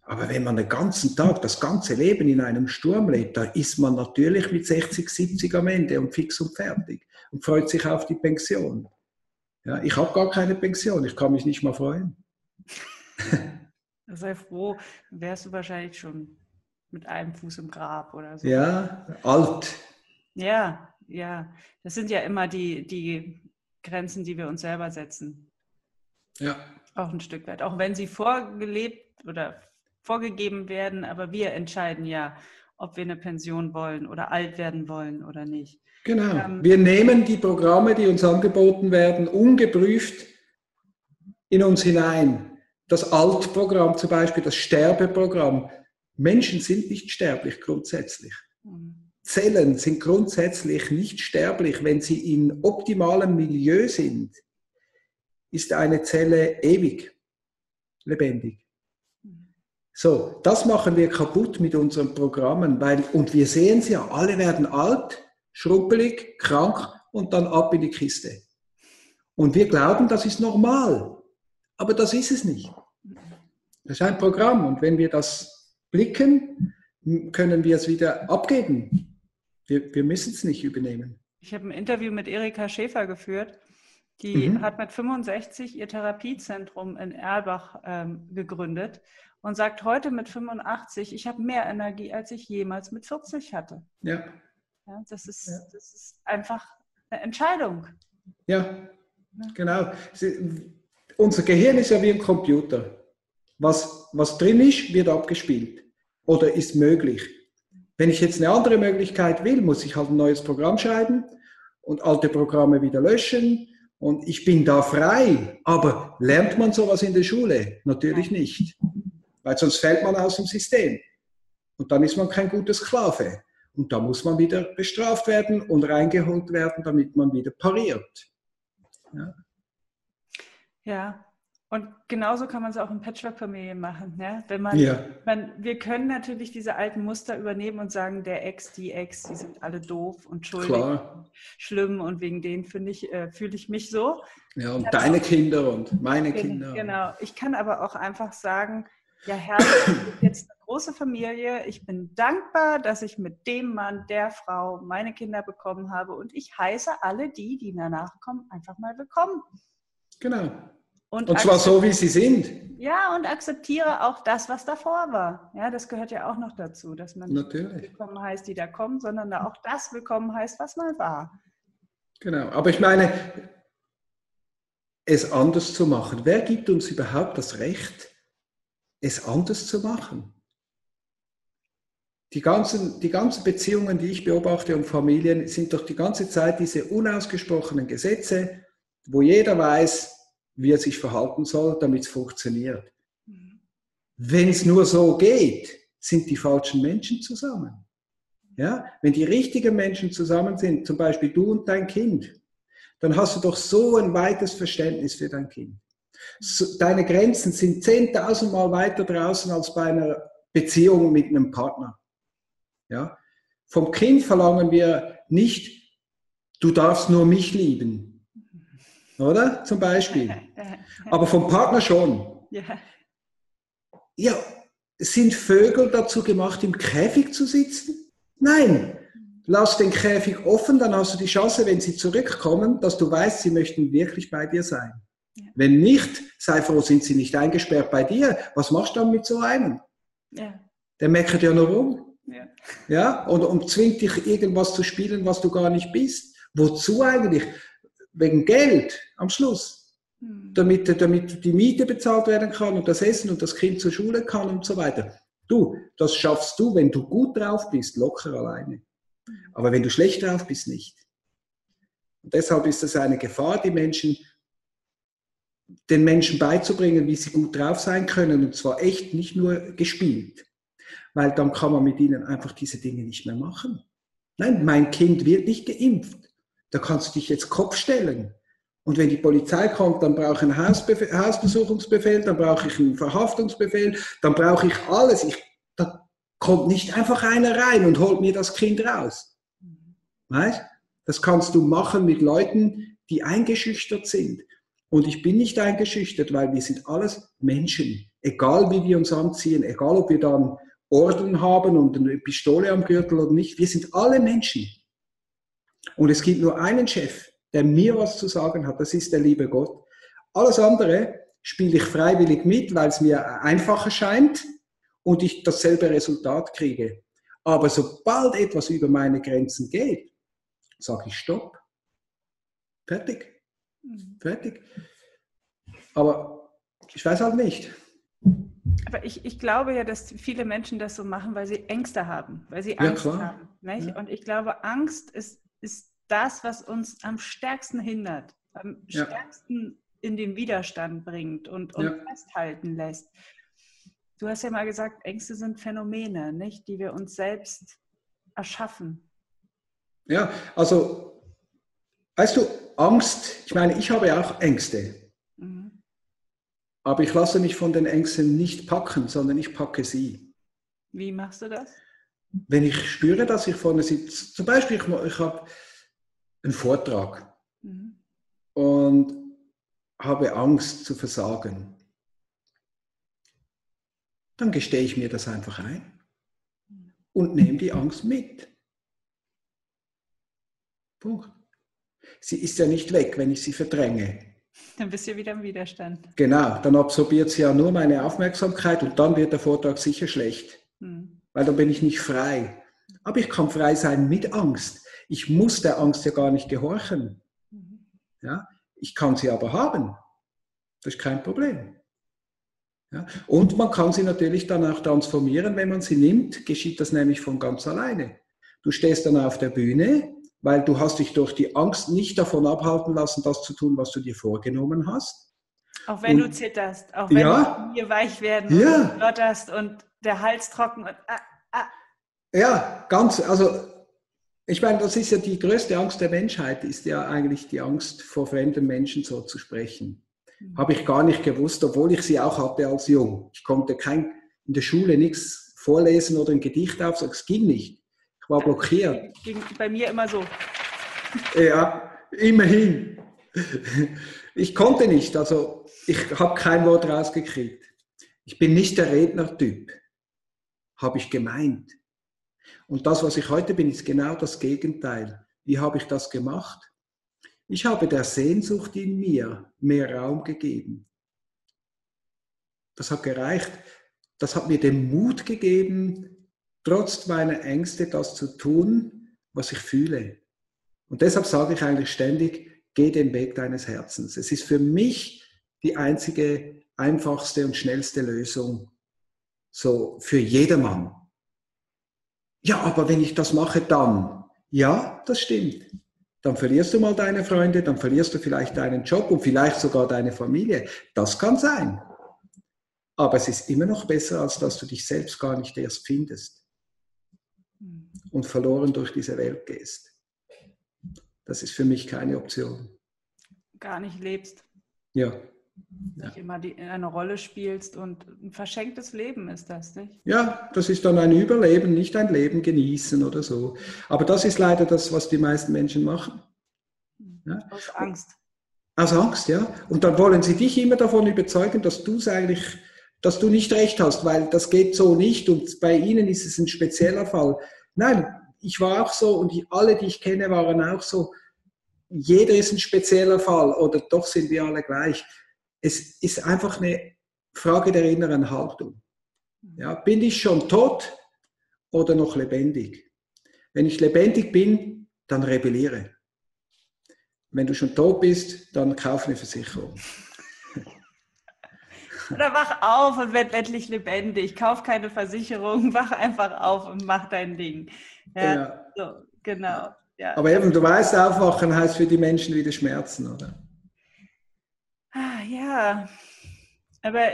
Speaker 2: Aber wenn man den ganzen Tag, das ganze Leben in einem Sturm lebt, da ist man natürlich mit 60, 70 am Ende und fix und fertig und freut sich auf die Pension. Ja, ich habe gar keine Pension, ich kann mich nicht mal freuen.
Speaker 1: Sei froh, wärst du wahrscheinlich schon mit einem Fuß im Grab oder so.
Speaker 2: Ja, alt.
Speaker 1: Ja, ja. Das sind ja immer die, die Grenzen, die wir uns selber setzen.
Speaker 2: Ja.
Speaker 1: Auch ein Stück weit. Auch wenn sie vorgelebt oder vorgegeben werden, aber wir entscheiden ja, ob wir eine Pension wollen oder alt werden wollen oder nicht.
Speaker 2: Genau. Ähm, wir nehmen die Programme, die uns angeboten werden, ungeprüft in uns hinein. Das Altprogramm zum Beispiel, das Sterbeprogramm. Menschen sind nicht sterblich grundsätzlich. Zellen sind grundsätzlich nicht sterblich. Wenn sie in optimalem Milieu sind, ist eine Zelle ewig lebendig. So, das machen wir kaputt mit unseren Programmen, weil, und wir sehen es ja, alle werden alt, schrumpelig, krank und dann ab in die Kiste. Und wir glauben, das ist normal. Aber das ist es nicht. Das ist ein Programm. Und wenn wir das blicken, können wir es wieder abgeben. Wir, wir müssen es nicht übernehmen.
Speaker 1: Ich habe ein Interview mit Erika Schäfer geführt. Die mhm. hat mit 65 ihr Therapiezentrum in Erlbach ähm, gegründet und sagt heute mit 85, ich habe mehr Energie, als ich jemals mit 40 hatte.
Speaker 2: Ja.
Speaker 1: ja das, ist, ja. das ist einfach eine Entscheidung.
Speaker 2: Ja, genau. Sie, unser Gehirn ist ja wie ein Computer. Was, was drin ist, wird abgespielt oder ist möglich. Wenn ich jetzt eine andere Möglichkeit will, muss ich halt ein neues Programm schreiben und alte Programme wieder löschen. Und ich bin da frei. Aber lernt man sowas in der Schule? Natürlich nicht. Weil sonst fällt man aus dem System. Und dann ist man kein guter Sklave. Und da muss man wieder bestraft werden und reingeholt werden, damit man wieder pariert.
Speaker 1: Ja. Ja, und genauso kann man es auch in Patchwork-Familien machen. Ja? Wenn man, ja. man, wir können natürlich diese alten Muster übernehmen und sagen, der Ex, die Ex, die sind alle doof und schuldig, und schlimm und wegen denen finde ich, äh, fühle ich mich so.
Speaker 2: Ja, und deine auch, Kinder und meine Kinder.
Speaker 1: Genau. Ich kann aber auch einfach sagen, ja, herrlich, jetzt eine große Familie. Ich bin dankbar, dass ich mit dem Mann, der Frau meine Kinder bekommen habe und ich heiße alle die, die danach kommen, einfach mal willkommen.
Speaker 2: Genau. Und, und zwar so, wie sie sind.
Speaker 1: Ja, und akzeptiere auch das, was davor war. Ja, das gehört ja auch noch dazu, dass man
Speaker 2: Natürlich.
Speaker 1: nicht willkommen heißt, die da kommen, sondern auch das willkommen heißt, was mal war.
Speaker 2: Genau, aber ich meine, es anders zu machen. Wer gibt uns überhaupt das Recht, es anders zu machen? Die ganzen, die ganzen Beziehungen, die ich beobachte und Familien, sind doch die ganze Zeit diese unausgesprochenen Gesetze, wo jeder weiß, wie er sich verhalten soll, damit es funktioniert. Mhm. Wenn es nur so geht, sind die falschen Menschen zusammen. Ja? Wenn die richtigen Menschen zusammen sind, zum Beispiel du und dein Kind, dann hast du doch so ein weites Verständnis für dein Kind. Deine Grenzen sind 10.000 Mal weiter draußen als bei einer Beziehung mit einem Partner. Ja? Vom Kind verlangen wir nicht, du darfst nur mich lieben oder? Zum Beispiel. Aber vom Partner schon. Ja. Ja, sind Vögel dazu gemacht, im Käfig zu sitzen? Nein. Lass den Käfig offen, dann hast du die Chance, wenn sie zurückkommen, dass du weißt, sie möchten wirklich bei dir sein. Ja. Wenn nicht, sei froh, sind sie nicht eingesperrt bei dir. Was machst du dann mit so einem? Ja. Der meckert ja nur rum. Ja. ja? Und, und zwingt dich, irgendwas zu spielen, was du gar nicht bist. Wozu eigentlich? wegen Geld am Schluss. Damit, damit die Miete bezahlt werden kann und das Essen und das Kind zur Schule kann und so weiter. Du, das schaffst du, wenn du gut drauf bist, locker alleine. Hm. Aber wenn du schlecht drauf bist, nicht. Und deshalb ist es eine Gefahr, die Menschen, den Menschen beizubringen, wie sie gut drauf sein können. Und zwar echt nicht nur gespielt. Weil dann kann man mit ihnen einfach diese Dinge nicht mehr machen. Nein, mein Kind wird nicht geimpft. Da kannst du dich jetzt Kopf stellen. Und wenn die Polizei kommt, dann brauche ich einen Hausbesuchungsbefehl, dann brauche ich einen Verhaftungsbefehl, dann brauche ich alles. Ich, da kommt nicht einfach einer rein und holt mir das Kind raus. Weißt? Das kannst du machen mit Leuten, die eingeschüchtert sind. Und ich bin nicht eingeschüchtert, weil wir sind alles Menschen. Egal wie wir uns anziehen, egal ob wir dann Orden haben und eine Pistole am Gürtel oder nicht, wir sind alle Menschen. Und es gibt nur einen Chef, der mir was zu sagen hat, das ist der liebe Gott. Alles andere spiele ich freiwillig mit, weil es mir einfacher scheint und ich dasselbe Resultat kriege. Aber sobald etwas über meine Grenzen geht, sage ich Stopp. Fertig. Fertig. Aber ich weiß halt nicht.
Speaker 1: Aber ich, ich glaube ja, dass viele Menschen das so machen, weil sie Ängste haben, weil sie Angst ja, haben. Ja. Und ich glaube, Angst ist, ist das, was uns am stärksten hindert, am ja. stärksten in den Widerstand bringt und, und festhalten lässt. Du hast ja mal gesagt, Ängste sind Phänomene, nicht, die wir uns selbst erschaffen.
Speaker 2: Ja, also, weißt du, Angst, ich meine, ich habe auch Ängste. Mhm. Aber ich lasse mich von den Ängsten nicht packen, sondern ich packe sie.
Speaker 1: Wie machst du das?
Speaker 2: Wenn ich spüre, dass ich vorne sitze, zum Beispiel, ich, ich habe einen Vortrag mhm. und habe Angst zu versagen, dann gestehe ich mir das einfach ein und nehme die Angst mit. Punkt. Sie ist ja nicht weg, wenn ich sie verdränge.
Speaker 1: Dann bist du wieder im Widerstand.
Speaker 2: Genau, dann absorbiert sie ja nur meine Aufmerksamkeit und dann wird der Vortrag sicher schlecht, hm. weil dann bin ich nicht frei. Aber ich kann frei sein mit Angst. Ich muss der Angst ja gar nicht gehorchen. Ja? Ich kann sie aber haben. Das ist kein Problem. Ja? Und man kann sie natürlich dann auch transformieren, wenn man sie nimmt, geschieht das nämlich von ganz alleine. Du stehst dann auf der Bühne, weil du hast dich durch die Angst nicht davon abhalten lassen, das zu tun, was du dir vorgenommen hast.
Speaker 1: Auch wenn und, du zitterst, auch wenn ja, du hier weich werden ja. und lotterst und der Hals trocken und ah, ah.
Speaker 2: Ja, ganz, also ich meine, das ist ja die größte Angst der Menschheit, ist ja eigentlich die Angst vor fremden Menschen so zu sprechen. Mhm. Habe ich gar nicht gewusst, obwohl ich sie auch hatte als Jung. Ich konnte kein, in der Schule nichts vorlesen oder ein Gedicht aufsagen, es ging nicht. Ich war blockiert.
Speaker 1: Ging bei mir immer so.
Speaker 2: Ja, immerhin. Ich konnte nicht, also ich habe kein Wort rausgekriegt. Ich bin nicht der Rednertyp, habe ich gemeint. Und das, was ich heute bin, ist genau das Gegenteil. Wie habe ich das gemacht? Ich habe der Sehnsucht in mir mehr Raum gegeben. Das hat gereicht. Das hat mir den Mut gegeben, trotz meiner Ängste das zu tun, was ich fühle. Und deshalb sage ich eigentlich ständig, geh den Weg deines Herzens. Es ist für mich die einzige, einfachste und schnellste Lösung. So für jedermann. Ja, aber wenn ich das mache, dann. Ja, das stimmt. Dann verlierst du mal deine Freunde, dann verlierst du vielleicht deinen Job und vielleicht sogar deine Familie. Das kann sein. Aber es ist immer noch besser, als dass du dich selbst gar nicht erst findest und verloren durch diese Welt gehst. Das ist für mich keine Option.
Speaker 1: Gar nicht lebst.
Speaker 2: Ja
Speaker 1: nicht ja. immer die, eine Rolle spielst und ein verschenktes Leben ist das, nicht?
Speaker 2: Ja, das ist dann ein Überleben, nicht ein Leben genießen oder so. Aber das ist leider das, was die meisten Menschen machen.
Speaker 1: Ja? Aus Angst.
Speaker 2: Aus Angst, ja. Und dann wollen sie dich immer davon überzeugen, dass du es eigentlich, dass du nicht recht hast, weil das geht so nicht und bei ihnen ist es ein spezieller Fall. Nein, ich war auch so und die, alle, die ich kenne, waren auch so. Jeder ist ein spezieller Fall oder doch sind wir alle gleich es ist einfach eine Frage der inneren Haltung. Ja, bin ich schon tot oder noch lebendig? Wenn ich lebendig bin, dann rebelliere. Wenn du schon tot bist, dann kauf eine Versicherung.
Speaker 1: Oder wach auf und werd endlich lebendig. Kauf keine Versicherung, wach einfach auf und mach dein Ding. Ja, genau. So, genau
Speaker 2: ja. Aber eben, du weißt, aufwachen heißt für die Menschen wieder Schmerzen, oder?
Speaker 1: Ah, ja, aber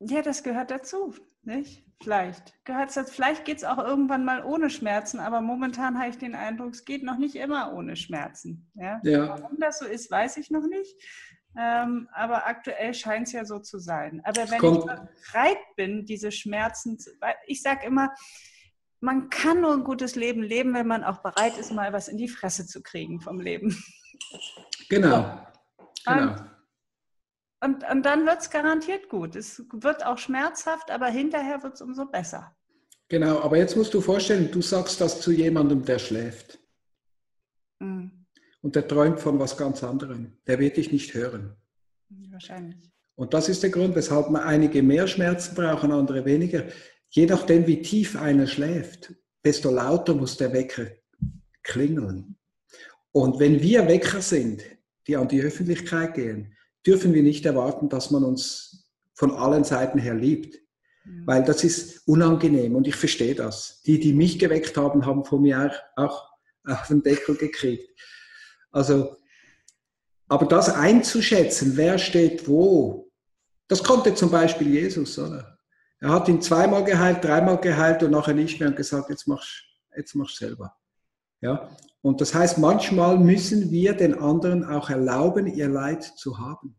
Speaker 1: ja, das gehört dazu, nicht? Vielleicht. Gehört's dazu. Vielleicht geht es auch irgendwann mal ohne Schmerzen, aber momentan habe ich den Eindruck, es geht noch nicht immer ohne Schmerzen. Ja? ja. Warum das so ist, weiß ich noch nicht. Ähm, aber aktuell scheint es ja so zu sein. Aber wenn Kommt. ich bereit bin, diese Schmerzen, zu, ich sage immer, man kann nur ein gutes Leben leben, wenn man auch bereit ist, mal was in die Fresse zu kriegen vom Leben.
Speaker 2: Genau. Genau.
Speaker 1: Und, und, und dann wird es garantiert gut. Es wird auch schmerzhaft, aber hinterher wird es umso besser.
Speaker 2: Genau, aber jetzt musst du vorstellen, du sagst das zu jemandem, der schläft. Mhm. Und der träumt von was ganz anderem. Der wird dich nicht hören.
Speaker 1: Wahrscheinlich.
Speaker 2: Und das ist der Grund, weshalb man einige mehr Schmerzen brauchen, andere weniger. Je nachdem, wie tief einer schläft, desto lauter muss der Wecker klingeln. Und wenn wir Wecker sind, die an die Öffentlichkeit gehen, dürfen wir nicht erwarten, dass man uns von allen Seiten her liebt. Mhm. Weil das ist unangenehm und ich verstehe das. Die, die mich geweckt haben, haben von mir auch auf den Deckel gekriegt. Also, aber das einzuschätzen, wer steht wo, das konnte zum Beispiel Jesus, oder? Er hat ihn zweimal geheilt, dreimal geheilt und nachher nicht mehr und gesagt, jetzt machst, jetzt machst selber. Ja? Und das heißt, manchmal müssen wir den anderen auch erlauben, ihr Leid zu haben.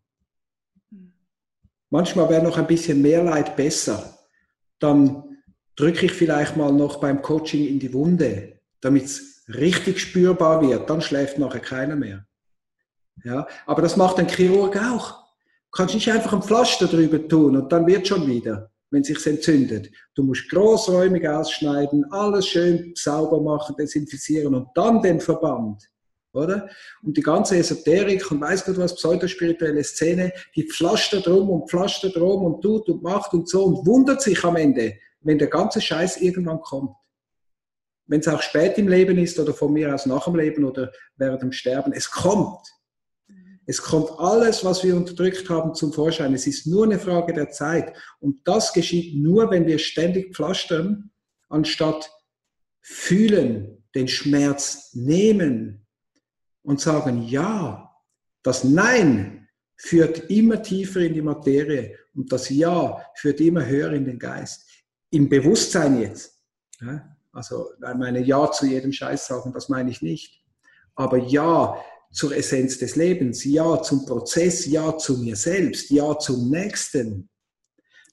Speaker 2: Manchmal wäre noch ein bisschen mehr Leid besser. Dann drücke ich vielleicht mal noch beim Coaching in die Wunde, damit es richtig spürbar wird. Dann schläft nachher keiner mehr. Ja, aber das macht ein Chirurg auch. Du kannst nicht einfach ein Pflaster drüber tun und dann wird schon wieder wenn es sich entzündet. Du musst großräumig ausschneiden, alles schön sauber machen, desinfizieren und dann den Verband. Oder? Und die ganze Esoterik und weiß Gott was, pseudospirituelle Szene, die pflastert drum und pflastert drum und tut und macht und so und wundert sich am Ende, wenn der ganze Scheiß irgendwann kommt. Wenn es auch spät im Leben ist oder von mir aus nach dem Leben oder während dem Sterben, es kommt. Es kommt alles, was wir unterdrückt haben, zum Vorschein. Es ist nur eine Frage der Zeit. Und das geschieht nur, wenn wir ständig pflastern, anstatt fühlen, den Schmerz nehmen und sagen, ja, das Nein führt immer tiefer in die Materie und das Ja führt immer höher in den Geist. Im Bewusstsein jetzt. Also, meine Ja zu jedem Scheiß sagen, das meine ich nicht. Aber Ja zur Essenz des Lebens, ja zum Prozess, ja zu mir selbst, ja zum Nächsten.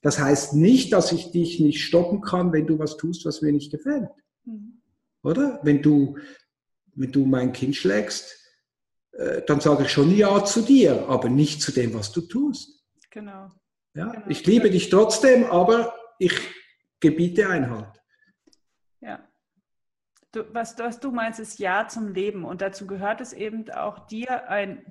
Speaker 2: Das heißt nicht, dass ich dich nicht stoppen kann, wenn du was tust, was mir nicht gefällt. Mhm. Oder? Wenn du, wenn du mein Kind schlägst, äh, dann sage ich schon Ja zu dir, aber nicht zu dem, was du tust.
Speaker 1: Genau.
Speaker 2: Ja?
Speaker 1: Genau.
Speaker 2: Ich liebe dich trotzdem, aber ich gebiete Einhalt.
Speaker 1: Du, was, was du meinst, ist Ja zum Leben. Und dazu gehört es eben auch dir, ein,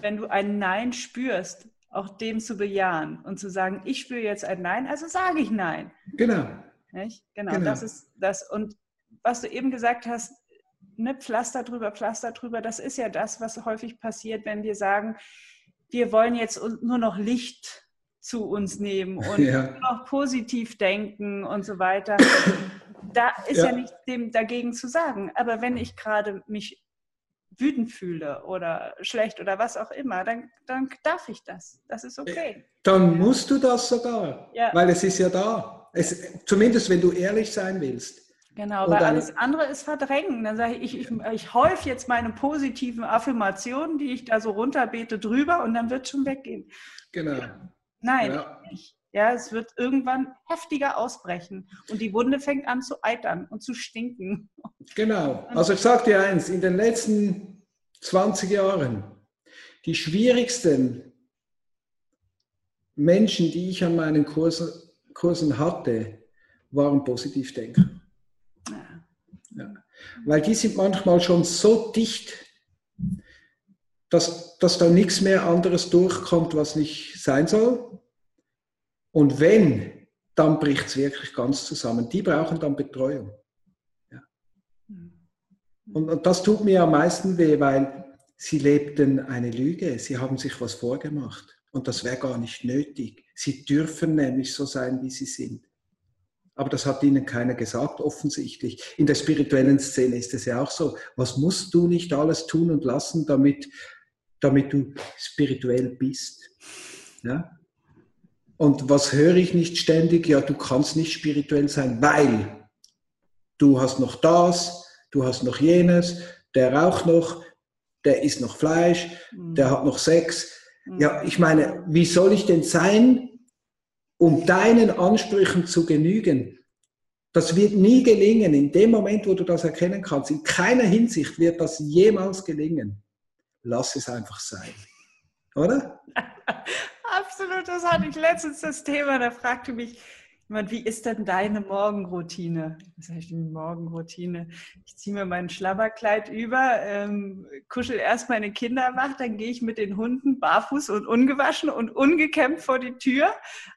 Speaker 1: wenn du ein Nein spürst, auch dem zu bejahen und zu sagen, ich spüre jetzt ein Nein, also sage ich Nein.
Speaker 2: Genau.
Speaker 1: Nicht? Genau, genau, das ist das. Und was du eben gesagt hast, ne, Pflaster drüber, Pflaster drüber, das ist ja das, was häufig passiert, wenn wir sagen, wir wollen jetzt nur noch Licht zu uns nehmen und ja. noch positiv denken und so weiter da ist ja, ja nichts dem dagegen zu sagen. Aber wenn ich gerade mich wütend fühle oder schlecht oder was auch immer, dann, dann darf ich das. Das ist okay.
Speaker 2: Dann musst du das sogar, ja. weil es ist ja da. Es, zumindest wenn du ehrlich sein willst.
Speaker 1: Genau, weil alles andere ist verdrängen. Dann sage ich, ich, ich, ich häufe jetzt meine positiven Affirmationen, die ich da so runterbete, drüber und dann wird es schon weggehen.
Speaker 2: Genau.
Speaker 1: Nein, ja. nicht. Ja, es wird irgendwann heftiger ausbrechen und die Wunde fängt an zu eitern und zu stinken.
Speaker 2: Genau. Also ich sage dir eins, in den letzten 20 Jahren, die schwierigsten Menschen, die ich an meinen Kursen, Kursen hatte, waren Positivdenker. Ja. Ja. Weil die sind manchmal schon so dicht, dass, dass da nichts mehr anderes durchkommt, was nicht sein soll. Und wenn, dann bricht es wirklich ganz zusammen. Die brauchen dann Betreuung. Ja. Und, und das tut mir am meisten weh, weil sie lebten eine Lüge. Sie haben sich was vorgemacht. Und das wäre gar nicht nötig. Sie dürfen nämlich so sein, wie sie sind. Aber das hat ihnen keiner gesagt, offensichtlich. In der spirituellen Szene ist es ja auch so. Was musst du nicht alles tun und lassen, damit, damit du spirituell bist? Ja? Und was höre ich nicht ständig? Ja, du kannst nicht spirituell sein, weil du hast noch das, du hast noch jenes, der raucht noch, der isst noch Fleisch, mhm. der hat noch Sex. Mhm. Ja, ich meine, wie soll ich denn sein, um deinen Ansprüchen zu genügen? Das wird nie gelingen. In dem Moment, wo du das erkennen kannst, in keiner Hinsicht wird das jemals gelingen. Lass es einfach sein. Oder?
Speaker 1: Absolut, das hatte ich letztens das Thema. Da fragte mich wie ist denn deine Morgenroutine? Was heißt denn Morgenroutine? Ich ziehe mir mein Schlabberkleid über, ähm, kuschel erst meine Kinder wach, dann gehe ich mit den Hunden barfuß und ungewaschen und ungekämmt vor die Tür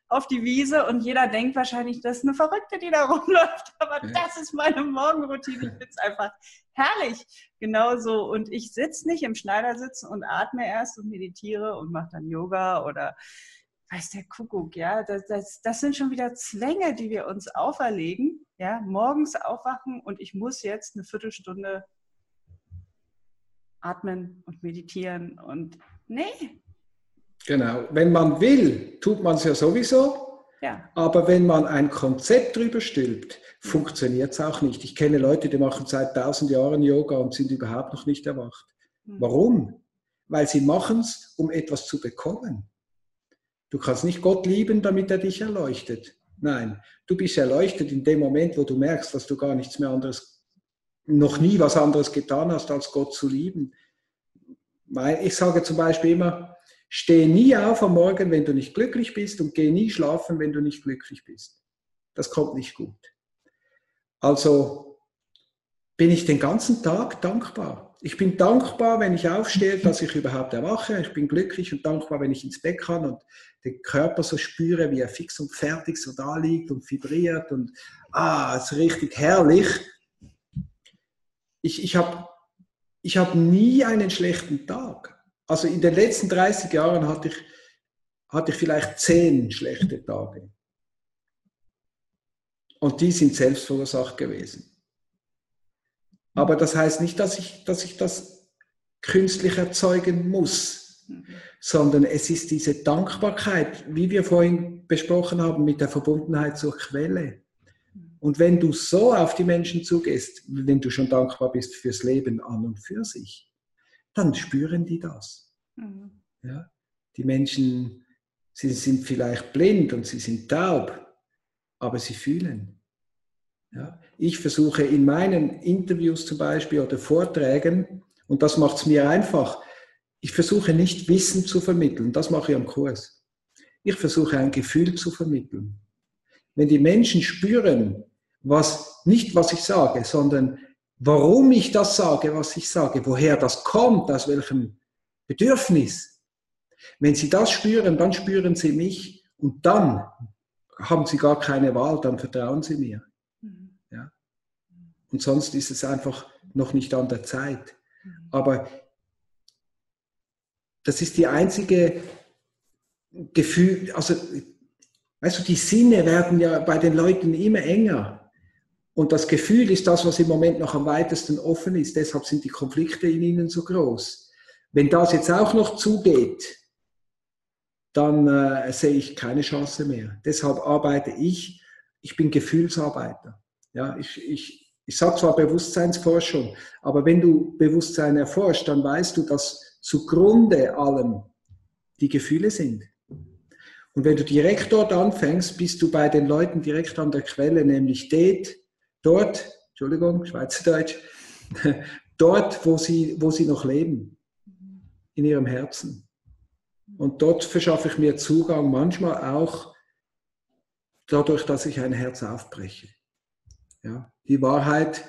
Speaker 1: auf die Wiese und jeder denkt wahrscheinlich, das ist eine Verrückte, die da rumläuft. Aber ja. das ist meine Morgenroutine. Ich finde es einfach herrlich. Genauso. Und ich sitze nicht im Schneidersitz und atme erst und meditiere und mache dann Yoga oder weiß der Kuckuck, ja, das, das, das sind schon wieder Zwänge, die wir uns auferlegen, ja, morgens aufwachen und ich muss jetzt eine Viertelstunde atmen und meditieren und nee.
Speaker 2: Genau, wenn man will, tut man es ja sowieso, ja. aber wenn man ein Konzept drüber stülpt, funktioniert es auch nicht. Ich kenne Leute, die machen seit tausend Jahren Yoga und sind überhaupt noch nicht erwacht. Hm. Warum? Weil sie machen es, um etwas zu bekommen. Du kannst nicht Gott lieben, damit er dich erleuchtet. Nein, du bist erleuchtet in dem Moment, wo du merkst, dass du gar nichts mehr anderes, noch nie was anderes getan hast, als Gott zu lieben. Ich sage zum Beispiel immer, steh nie auf am Morgen, wenn du nicht glücklich bist und geh nie schlafen, wenn du nicht glücklich bist. Das kommt nicht gut. Also bin ich den ganzen Tag dankbar. Ich bin dankbar, wenn ich aufstehe, dass ich überhaupt erwache. Ich bin glücklich und dankbar, wenn ich ins Bett kann und den Körper so spüre, wie er fix und fertig so da liegt und vibriert und ah, es ist richtig herrlich. Ich, ich habe ich hab nie einen schlechten Tag. Also in den letzten 30 Jahren hatte ich, hatte ich vielleicht zehn schlechte Tage. Und die sind selbst verursacht gewesen. Aber das heißt nicht, dass ich, dass ich das künstlich erzeugen muss, mhm. sondern es ist diese Dankbarkeit, wie wir vorhin besprochen haben, mit der Verbundenheit zur Quelle. Und wenn du so auf die Menschen zugehst, wenn du schon dankbar bist fürs Leben an und für sich, dann spüren die das. Mhm. Ja? Die Menschen, sie sind vielleicht blind und sie sind taub, aber sie fühlen. Ja? Ich versuche in meinen Interviews zum Beispiel oder Vorträgen, und das macht es mir einfach, ich versuche nicht Wissen zu vermitteln, das mache ich am Kurs. Ich versuche ein Gefühl zu vermitteln. Wenn die Menschen spüren, was, nicht was ich sage, sondern warum ich das sage, was ich sage, woher das kommt, aus welchem Bedürfnis. Wenn sie das spüren, dann spüren sie mich und dann haben sie gar keine Wahl, dann vertrauen sie mir. Und sonst ist es einfach noch nicht an der Zeit. Aber das ist die einzige Gefühl, also, weißt du, die Sinne werden ja bei den Leuten immer enger. Und das Gefühl ist das, was im Moment noch am weitesten offen ist. Deshalb sind die Konflikte in ihnen so groß. Wenn das jetzt auch noch zugeht, dann äh, sehe ich keine Chance mehr. Deshalb arbeite ich, ich bin Gefühlsarbeiter. Ja, ich, ich, ich sage zwar Bewusstseinsforschung, aber wenn du Bewusstsein erforscht, dann weißt du, dass zugrunde allem die Gefühle sind. Und wenn du direkt dort anfängst, bist du bei den Leuten direkt an der Quelle, nämlich dort, dort Entschuldigung, Schweizerdeutsch, dort, wo sie, wo sie noch leben, in ihrem Herzen. Und dort verschaffe ich mir Zugang, manchmal auch dadurch, dass ich ein Herz aufbreche. Ja, die Wahrheit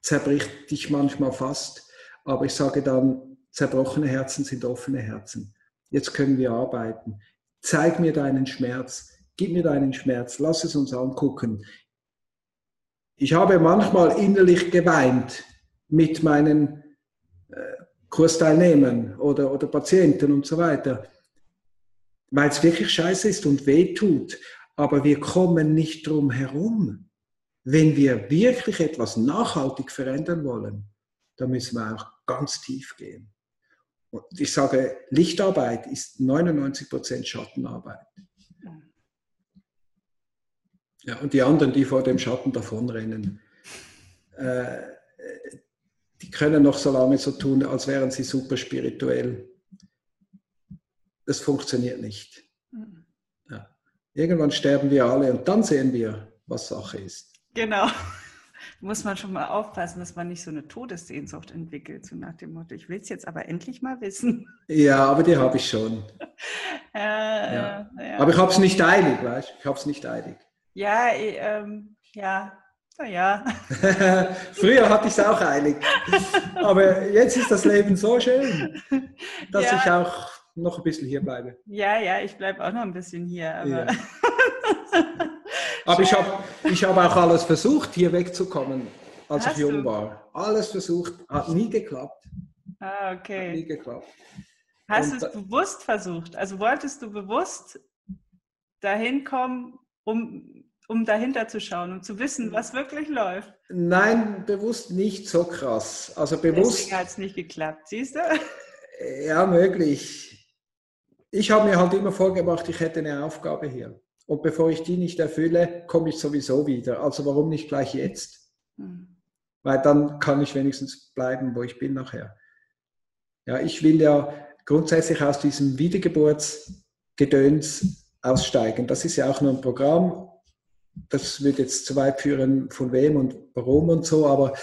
Speaker 2: zerbricht dich manchmal fast, aber ich sage dann, zerbrochene Herzen sind offene Herzen. Jetzt können wir arbeiten. Zeig mir deinen Schmerz, gib mir deinen Schmerz, lass es uns angucken. Ich habe manchmal innerlich geweint mit meinen äh, Kursteilnehmern oder, oder Patienten und so weiter, weil es wirklich scheiße ist und weh tut. Aber wir kommen nicht drum herum. Wenn wir wirklich etwas nachhaltig verändern wollen, dann müssen wir auch ganz tief gehen. Und ich sage, Lichtarbeit ist 99% Schattenarbeit. Ja, und die anderen, die vor dem Schatten davonrennen, äh, die können noch so lange so tun, als wären sie super spirituell. Das funktioniert nicht. Mhm. Ja. Irgendwann sterben wir alle und dann sehen wir, was Sache ist.
Speaker 1: Genau. Muss man schon mal aufpassen, dass man nicht so eine Todessehnsucht entwickelt, so nach dem Motto, ich will es jetzt aber endlich mal wissen.
Speaker 2: Ja, aber die habe ich schon. ja, ja. Ja. Aber ich habe es nicht eilig, weißt du? Ich habe es nicht eilig.
Speaker 1: Ja, ähm, ja, naja.
Speaker 2: Früher hatte ich es auch eilig. Aber jetzt ist das Leben so schön, dass ja. ich auch noch ein bisschen hier bleibe.
Speaker 1: Ja, ja, ich bleibe auch noch ein bisschen hier. Aber, ja.
Speaker 2: Aber ich habe ich hab auch alles versucht, hier wegzukommen, als Hast ich jung du? war. Alles versucht, hat nie geklappt.
Speaker 1: Ah, okay.
Speaker 2: Hat nie geklappt.
Speaker 1: Hast du es bewusst versucht? Also wolltest du bewusst dahin kommen, um um dahinter zu schauen, um zu wissen, was wirklich läuft?
Speaker 2: Nein, bewusst nicht so krass. Also bewusst.
Speaker 1: Deswegen hat es nicht geklappt, siehst du?
Speaker 2: Ja, möglich. Ich habe mir halt immer vorgemacht, ich hätte eine Aufgabe hier. Und bevor ich die nicht erfülle, komme ich sowieso wieder. Also warum nicht gleich jetzt? Hm. Weil dann kann ich wenigstens bleiben, wo ich bin nachher. Ja, ich will ja grundsätzlich aus diesem Wiedergeburtsgedöns aussteigen. Das ist ja auch nur ein Programm das wird jetzt zu weit führen, von wem und warum und so, aber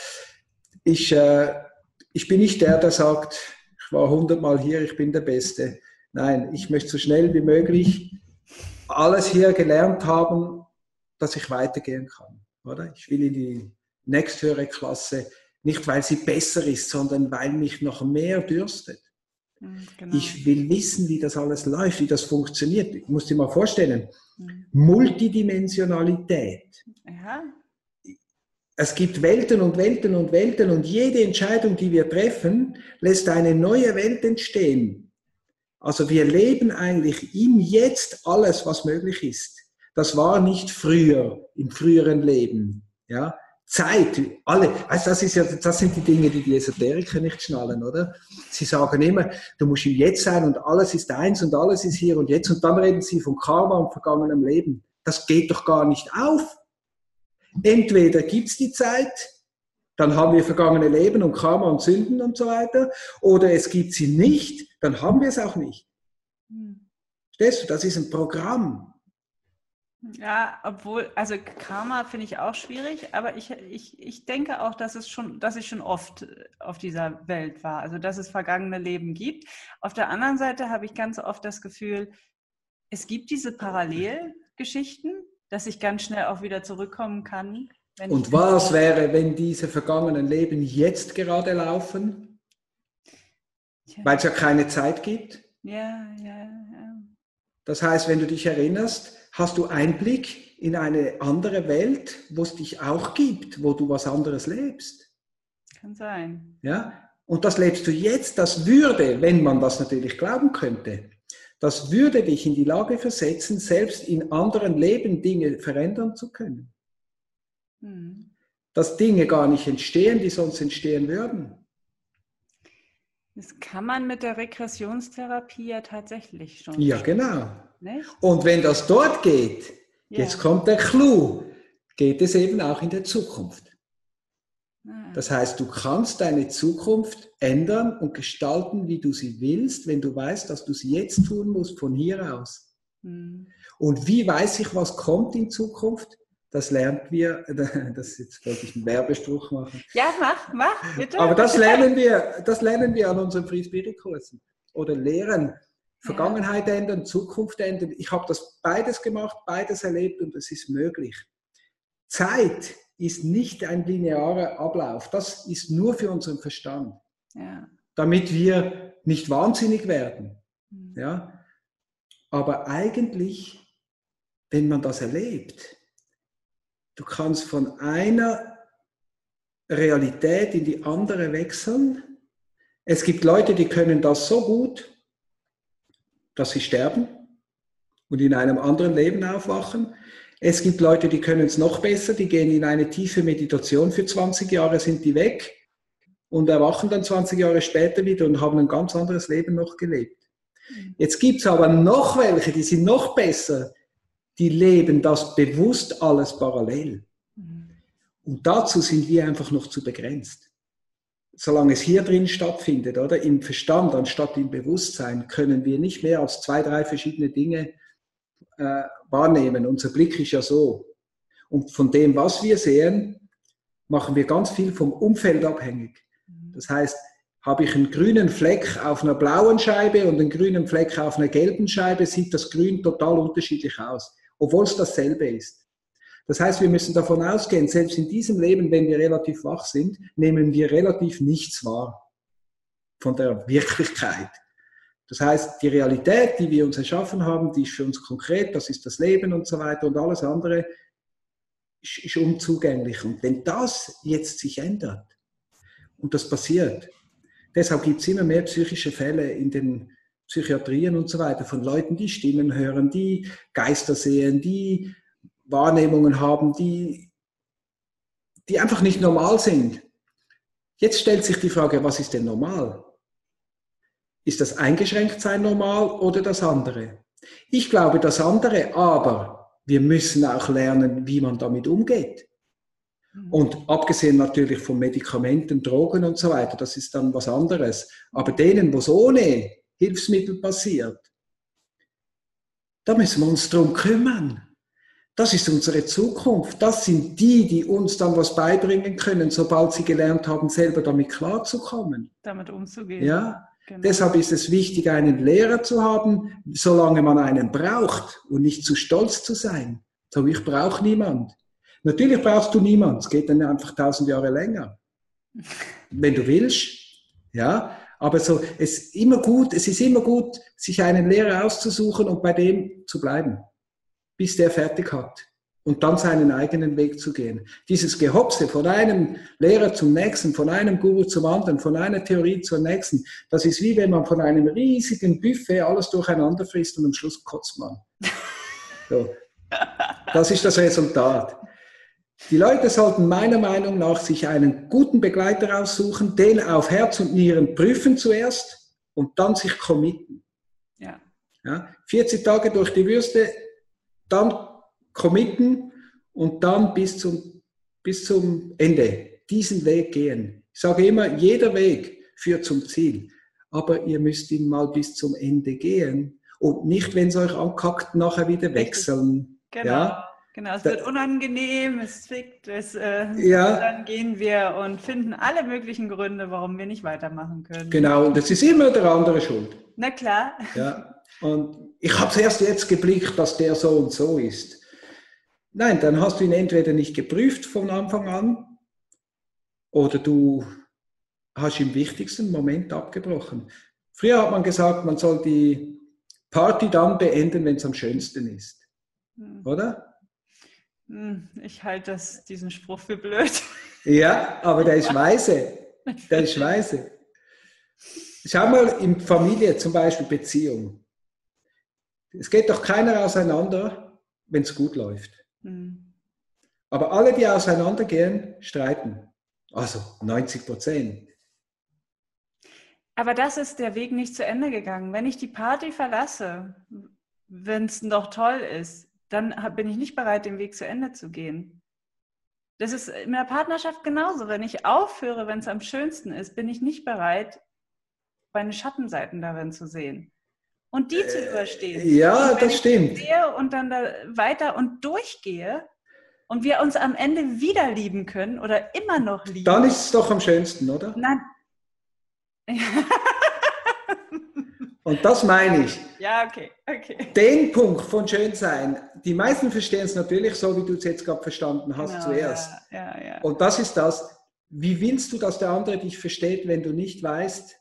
Speaker 2: ich, äh, ich bin nicht der, der sagt, ich war hundertmal hier, ich bin der Beste. Nein, ich möchte so schnell wie möglich alles hier gelernt haben, dass ich weitergehen kann. Oder? Ich will in die nächsthöhere Klasse, nicht weil sie besser ist, sondern weil mich noch mehr dürstet. Mhm, genau. Ich will wissen, wie das alles läuft, wie das funktioniert. Ich muss dir mal vorstellen, mhm. Multidimensionalität. Ja. Es gibt Welten und Welten und Welten und jede Entscheidung, die wir treffen, lässt eine neue Welt entstehen. Also wir leben eigentlich im Jetzt alles, was möglich ist. Das war nicht früher, im früheren Leben. Ja, Zeit, alle, also das, ist ja, das sind die Dinge, die die Esoteriker nicht schnallen, oder? Sie sagen immer, du musst im Jetzt sein und alles ist eins und alles ist hier und jetzt und dann reden sie von Karma und vergangenem Leben. Das geht doch gar nicht auf. Entweder gibt's die Zeit, dann haben wir vergangene Leben und Karma und Sünden und so weiter, oder es gibt sie nicht, dann haben wir es auch nicht. Hm. Verstehst du, das ist ein Programm.
Speaker 1: Ja, obwohl, also Karma finde ich auch schwierig, aber ich, ich, ich denke auch, dass es schon, dass ich schon oft äh, auf dieser Welt war, also dass es vergangene Leben gibt. Auf der anderen Seite habe ich ganz oft das Gefühl, es gibt diese Parallelgeschichten, dass ich ganz schnell auch wieder zurückkommen kann.
Speaker 2: Und was wäre, wenn diese vergangenen Leben jetzt gerade laufen? Weil es ja keine Zeit gibt?
Speaker 1: Ja, ja, ja.
Speaker 2: Das heißt, wenn du dich erinnerst, hast du Einblick in eine andere Welt, wo es dich auch gibt, wo du was anderes lebst.
Speaker 1: Kann sein.
Speaker 2: Ja? Und das lebst du jetzt. Das würde, wenn man das natürlich glauben könnte, das würde dich in die Lage versetzen, selbst in anderen Leben Dinge verändern zu können. Hm. Dass Dinge gar nicht entstehen, die sonst entstehen würden.
Speaker 1: Das kann man mit der Regressionstherapie ja tatsächlich schon.
Speaker 2: Ja, genau. Nicht? Und wenn das dort geht, ja. jetzt kommt der Clou, geht es eben auch in der Zukunft. Ah. Das heißt, du kannst deine Zukunft ändern und gestalten, wie du sie willst, wenn du weißt, dass du es jetzt tun musst von hier aus. Mhm. Und wie weiß ich, was kommt in Zukunft? Das lernt wir, das jetzt wollte ich einen Werbespruch machen.
Speaker 1: Ja, mach, mach, bitte.
Speaker 2: Aber das lernen wir, das lernen wir an unseren Free Spirit Kursen. Oder lehren. Vergangenheit ändern, Zukunft ändern. Ich habe das beides gemacht, beides erlebt und es ist möglich. Zeit ist nicht ein linearer Ablauf. Das ist nur für unseren Verstand. Ja. Damit wir nicht wahnsinnig werden. Mhm. Ja? Aber eigentlich, wenn man das erlebt, du kannst von einer Realität in die andere wechseln. Es gibt Leute, die können das so gut, dass sie sterben und in einem anderen Leben aufwachen. Es gibt Leute, die können es noch besser, die gehen in eine tiefe Meditation für 20 Jahre, sind die weg und erwachen dann 20 Jahre später wieder und haben ein ganz anderes Leben noch gelebt. Jetzt gibt es aber noch welche, die sind noch besser, die leben das bewusst alles parallel. Und dazu sind wir einfach noch zu begrenzt solange es hier drin stattfindet, oder im Verstand anstatt im Bewusstsein, können wir nicht mehr als zwei, drei verschiedene Dinge äh, wahrnehmen. Unser Blick ist ja so. Und von dem, was wir sehen, machen wir ganz viel vom Umfeld abhängig. Das heißt, habe ich einen grünen Fleck auf einer blauen Scheibe und einen grünen Fleck auf einer gelben Scheibe, sieht das Grün total unterschiedlich aus, obwohl es dasselbe ist. Das heißt, wir müssen davon ausgehen, selbst in diesem Leben, wenn wir relativ wach sind, nehmen wir relativ nichts wahr von der Wirklichkeit. Das heißt, die Realität, die wir uns erschaffen haben, die ist für uns konkret, das ist das Leben und so weiter und alles andere ist, unzugänglich. Und wenn das jetzt sich ändert, und das passiert, deshalb gibt es immer mehr psychische Fälle in den Psychiatrien und so weiter von Leuten, die Stimmen hören, die Geister sehen, die Wahrnehmungen haben, die, die einfach nicht normal sind. Jetzt stellt sich die Frage, was ist denn normal? Ist das Eingeschränktsein normal oder das andere? Ich glaube das andere, aber wir müssen auch lernen, wie man damit umgeht. Mhm. Und abgesehen natürlich von Medikamenten, Drogen und so weiter, das ist dann was anderes. Aber denen, was ohne Hilfsmittel passiert, da müssen wir uns drum kümmern. Das ist unsere Zukunft. Das sind die, die uns dann was beibringen können, sobald sie gelernt haben, selber damit klarzukommen.
Speaker 1: Damit umzugehen.
Speaker 2: Ja. Genau. Deshalb ist es wichtig, einen Lehrer zu haben, solange man einen braucht und nicht zu stolz zu sein. So, ich brauche niemand. Natürlich brauchst du niemand. Es geht dann einfach tausend Jahre länger. Wenn du willst. Ja. Aber so, es ist immer gut, es ist immer gut, sich einen Lehrer auszusuchen und bei dem zu bleiben bis der fertig hat und dann seinen eigenen Weg zu gehen. Dieses Gehopse von einem Lehrer zum nächsten, von einem Guru zum anderen, von einer Theorie zur nächsten, das ist wie wenn man von einem riesigen Buffet alles durcheinander frisst und am Schluss kotzt man. So. Das ist das Resultat. Die Leute sollten meiner Meinung nach sich einen guten Begleiter aussuchen, den auf Herz und Nieren prüfen zuerst und dann sich committen. Ja. Ja, 40 Tage durch die Würste, dann committen und dann bis zum, bis zum Ende diesen Weg gehen. Ich sage immer, jeder Weg führt zum Ziel, aber ihr müsst ihn mal bis zum Ende gehen und nicht, wenn es euch ankackt, nachher wieder wechseln.
Speaker 1: Genau. Ja? Genau, es wird unangenehm, es zwickt, es, äh, ja. dann gehen wir und finden alle möglichen Gründe, warum wir nicht weitermachen können.
Speaker 2: Genau, und das ist immer der andere schuld.
Speaker 1: Na klar.
Speaker 2: Ja. Und ich habe es erst jetzt geblickt, dass der so und so ist. Nein, dann hast du ihn entweder nicht geprüft von Anfang an oder du hast im wichtigsten Moment abgebrochen. Früher hat man gesagt, man soll die Party dann beenden, wenn es am schönsten ist. Hm. Oder?
Speaker 1: Hm, ich halte diesen Spruch für blöd.
Speaker 2: Ja, aber der ist weise. Der ist weise. Schau mal in Familie, zum Beispiel Beziehung. Es geht doch keiner auseinander, wenn es gut läuft. Mhm. Aber alle, die auseinandergehen, streiten. Also 90 Prozent.
Speaker 1: Aber das ist der Weg nicht zu Ende gegangen. Wenn ich die Party verlasse, wenn es noch toll ist, dann bin ich nicht bereit, den Weg zu Ende zu gehen. Das ist in der Partnerschaft genauso. Wenn ich aufhöre, wenn es am schönsten ist, bin ich nicht bereit, meine Schattenseiten darin zu sehen und die zu überstehen.
Speaker 2: Ja, das stimmt.
Speaker 1: Und dann da weiter und durchgehe und wir uns am Ende wieder lieben können oder immer noch lieben.
Speaker 2: Dann ist es doch am schönsten, oder?
Speaker 1: Nein.
Speaker 2: und das meine ich.
Speaker 1: Ja, okay, okay.
Speaker 2: Den Punkt von Schönsein, die meisten verstehen es natürlich so, wie du es jetzt gerade verstanden hast genau, zuerst. Ja, ja, ja. Und das ist das, wie willst du, dass der andere dich versteht, wenn du nicht weißt,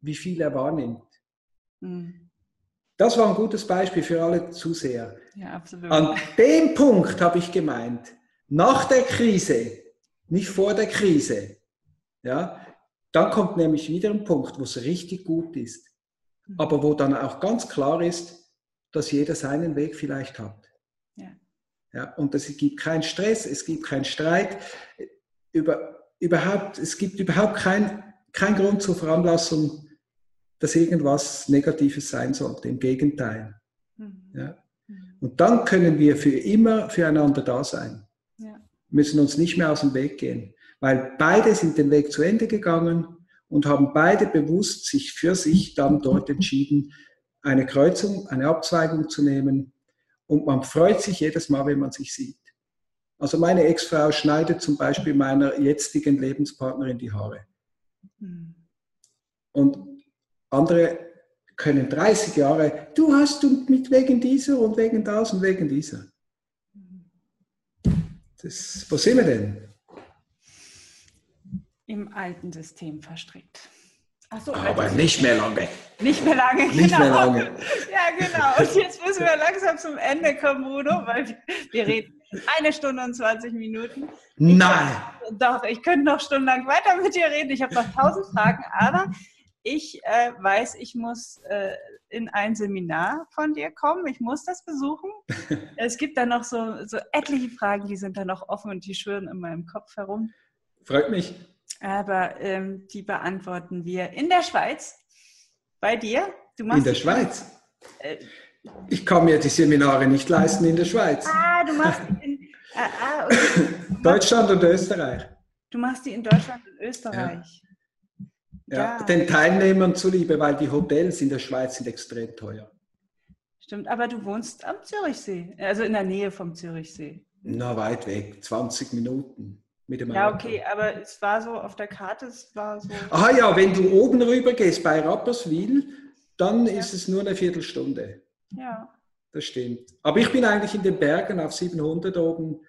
Speaker 2: wie viel er wahrnimmt? Hm. Das war ein gutes Beispiel für alle Zuseher.
Speaker 1: Ja, absolut.
Speaker 2: An dem Punkt habe ich gemeint, nach der Krise, nicht vor der Krise, ja, dann kommt nämlich wieder ein Punkt, wo es richtig gut ist, mhm. Aber wo dann auch ganz klar ist, dass jeder seinen Weg vielleicht hat. Ja. Ja, und es gibt keinen Stress, es gibt keinen Streit, über, überhaupt, es gibt überhaupt keinen kein Grund zur Veranlassung, dass irgendwas Negatives sein sollte. Im Gegenteil. Mhm. Ja. Mhm. Und dann können wir für immer füreinander da sein. Ja. Müssen uns nicht mehr aus dem Weg gehen. Weil beide sind den Weg zu Ende gegangen und haben beide bewusst sich für sich dann dort entschieden, eine Kreuzung, eine Abzweigung zu nehmen. Und man freut sich jedes Mal, wenn man sich sieht. Also meine Ex-Frau schneidet zum Beispiel meiner jetzigen Lebenspartnerin die Haare. Mhm. Und andere können 30 Jahre, du hast du mit wegen dieser und wegen das und wegen dieser. Das, wo sind wir denn?
Speaker 1: Im alten System verstrickt.
Speaker 2: So, Aber nicht mehr lange.
Speaker 1: Nicht mehr lange,
Speaker 2: nicht genau. Mehr lange.
Speaker 1: Ja, genau. Und jetzt müssen wir langsam zum Ende kommen, Bruno, weil wir reden eine Stunde und 20 Minuten.
Speaker 2: Nein!
Speaker 1: Ich, doch, ich könnte noch stundenlang weiter mit dir reden. Ich habe noch tausend Fragen, aber ich äh, weiß, ich muss äh, in ein Seminar von dir kommen. Ich muss das besuchen. es gibt da noch so, so etliche Fragen, die sind da noch offen und die schwirren in meinem Kopf herum.
Speaker 2: Freut mich.
Speaker 1: Aber ähm, die beantworten wir in der Schweiz. Bei dir?
Speaker 2: in der Schweiz? Äh, ich kann mir die Seminare nicht leisten in der Schweiz.
Speaker 1: Ah, du machst die in ah,
Speaker 2: ah, okay. Deutschland und Österreich.
Speaker 1: Du machst die in Deutschland und Österreich.
Speaker 2: Ja. ja. ja. den Teilnehmern zuliebe, weil die Hotels in der Schweiz sind extrem teuer.
Speaker 1: Stimmt, aber du wohnst am Zürichsee, also in der Nähe vom Zürichsee.
Speaker 2: Na, weit weg, 20 Minuten
Speaker 1: mit dem Ja, okay, aber es war so auf der Karte, es war so.
Speaker 2: Ah ja, wenn du oben rüber gehst bei Rapperswil, dann ja. ist es nur eine Viertelstunde.
Speaker 1: Ja.
Speaker 2: Das stimmt. Aber ich bin eigentlich in den Bergen auf 700 oben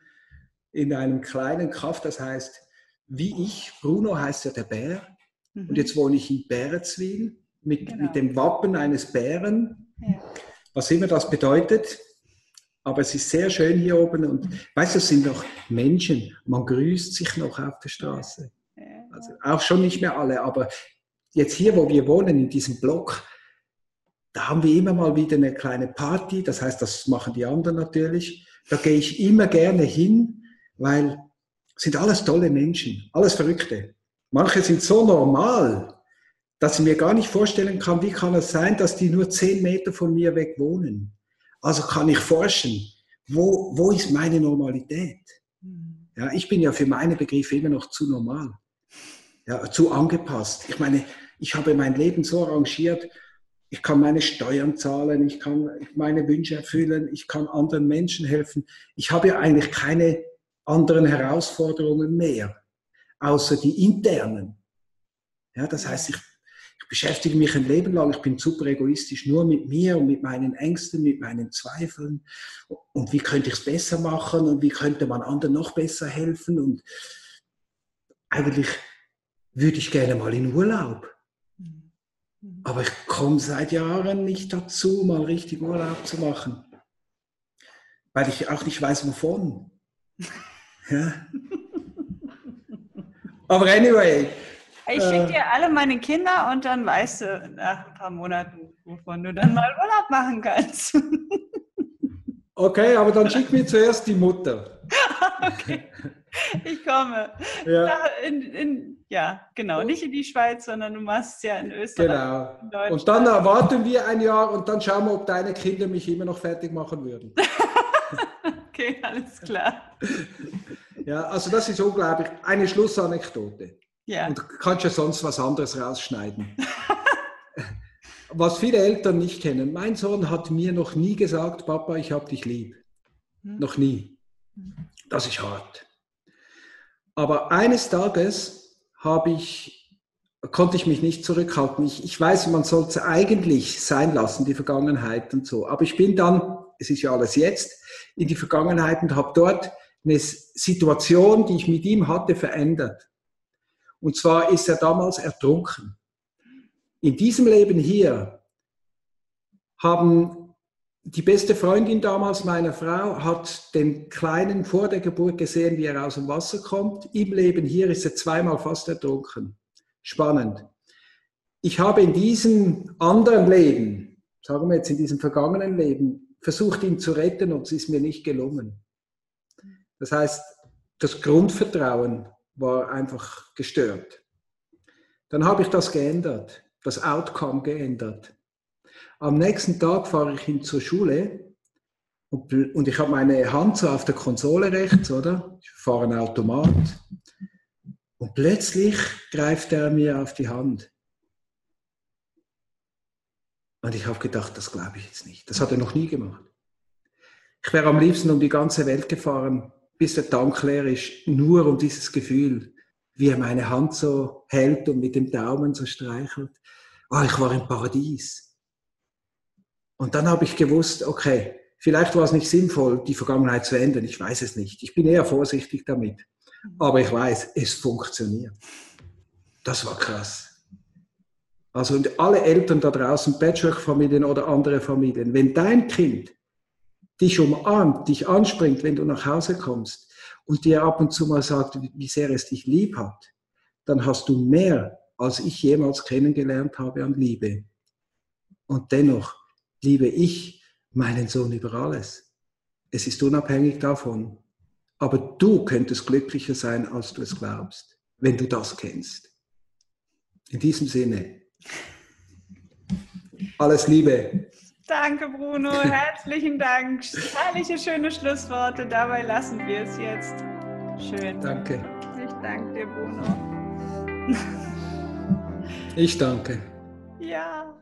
Speaker 2: in einem kleinen Kaff, das heißt, wie ich, Bruno heißt ja der Bär, mhm. und jetzt wohne ich in Bärenzwil mit, genau. mit dem Wappen eines Bären. Ja. Was immer das bedeutet, aber es ist sehr schön hier oben und weißt du, es sind noch Menschen. Man grüßt sich noch auf der Straße. Also auch schon nicht mehr alle, aber jetzt hier, wo wir wohnen, in diesem Block, da haben wir immer mal wieder eine kleine Party. Das heißt, das machen die anderen natürlich. Da gehe ich immer gerne hin, weil es sind alles tolle Menschen, alles Verrückte. Manche sind so normal, dass ich mir gar nicht vorstellen kann, wie kann es sein, dass die nur zehn Meter von mir weg wohnen. Also kann ich forschen, wo, wo ist meine Normalität? Hm. Ja, ich bin ja für meine Begriffe immer noch zu normal, ja, zu angepasst. Ich meine, ich habe mein Leben so arrangiert, ich kann meine Steuern zahlen, ich kann meine Wünsche erfüllen, ich kann anderen Menschen helfen. Ich habe ja eigentlich keine anderen Herausforderungen mehr, außer die internen. Ja, das heißt, ich beschäftige mich ein Leben lang, ich bin super egoistisch, nur mit mir und mit meinen Ängsten, mit meinen Zweifeln. Und wie könnte ich es besser machen und wie könnte man anderen noch besser helfen? Und eigentlich würde ich gerne mal in Urlaub. Aber ich komme seit Jahren nicht dazu, mal richtig Urlaub zu machen. Weil ich auch nicht weiß, wovon. Ja. Aber anyway,
Speaker 1: ich schicke äh. dir alle meine Kinder und dann weißt du nach ein paar Monaten, wovon du dann mal Urlaub machen kannst.
Speaker 2: Okay, aber dann schick mir zuerst die Mutter.
Speaker 1: okay. Ich komme. Ja. In, in, ja, genau. Nicht in die Schweiz, sondern du machst es ja in Österreich.
Speaker 2: Genau. Und dann erwarten wir ein Jahr und dann schauen wir, ob deine Kinder mich immer noch fertig machen würden.
Speaker 1: okay, alles klar.
Speaker 2: Ja, also das ist unglaublich. Eine Schlussanekdote.
Speaker 1: Ja.
Speaker 2: Und du kannst ja sonst was anderes rausschneiden. was viele Eltern nicht kennen. Mein Sohn hat mir noch nie gesagt, Papa, ich habe dich lieb. Hm. Noch nie. Das ist hart. Aber eines Tages habe ich, konnte ich mich nicht zurückhalten. Ich, ich weiß, man sollte es eigentlich sein lassen, die Vergangenheit und so. Aber ich bin dann, es ist ja alles jetzt, in die Vergangenheit und habe dort eine Situation, die ich mit ihm hatte, verändert. Und zwar ist er damals ertrunken. In diesem Leben hier haben die beste Freundin damals meiner Frau hat den Kleinen vor der Geburt gesehen, wie er aus dem Wasser kommt. Im Leben hier ist er zweimal fast ertrunken. Spannend. Ich habe in diesem anderen Leben, sagen wir jetzt in diesem vergangenen Leben, versucht, ihn zu retten und es ist mir nicht gelungen. Das heißt, das Grundvertrauen war einfach gestört. Dann habe ich das geändert, das Outcome geändert. Am nächsten Tag fahre ich hin zur Schule und, und ich habe meine Hand so auf der Konsole rechts, oder? Ich fahre ein Automat. Und plötzlich greift er mir auf die Hand. Und ich habe gedacht, das glaube ich jetzt nicht. Das hat er noch nie gemacht. Ich wäre am liebsten um die ganze Welt gefahren, bis der Tank leer ist, nur um dieses Gefühl, wie er meine Hand so hält und mit dem Daumen so streichelt. Oh, ich war im Paradies. Und dann habe ich gewusst, okay, Vielleicht war es nicht sinnvoll, die Vergangenheit zu ändern. Ich weiß es nicht. Ich bin eher vorsichtig damit. Aber ich weiß, es funktioniert. Das war krass. Also und alle Eltern da draußen, Patchwork-Familien oder andere Familien, wenn dein Kind dich umarmt, dich anspringt, wenn du nach Hause kommst und dir ab und zu mal sagt, wie sehr es dich lieb hat, dann hast du mehr, als ich jemals kennengelernt habe an Liebe. Und dennoch liebe ich meinen Sohn über alles. Es ist unabhängig davon. Aber du könntest glücklicher sein, als du es glaubst, wenn du das kennst. In diesem Sinne, alles Liebe.
Speaker 1: Danke, Bruno. Herzlichen Dank. Herrliche, schöne Schlussworte. Dabei lassen wir es jetzt. Schön.
Speaker 2: Danke.
Speaker 1: Ich danke dir, Bruno.
Speaker 2: Ich danke.
Speaker 1: Ja.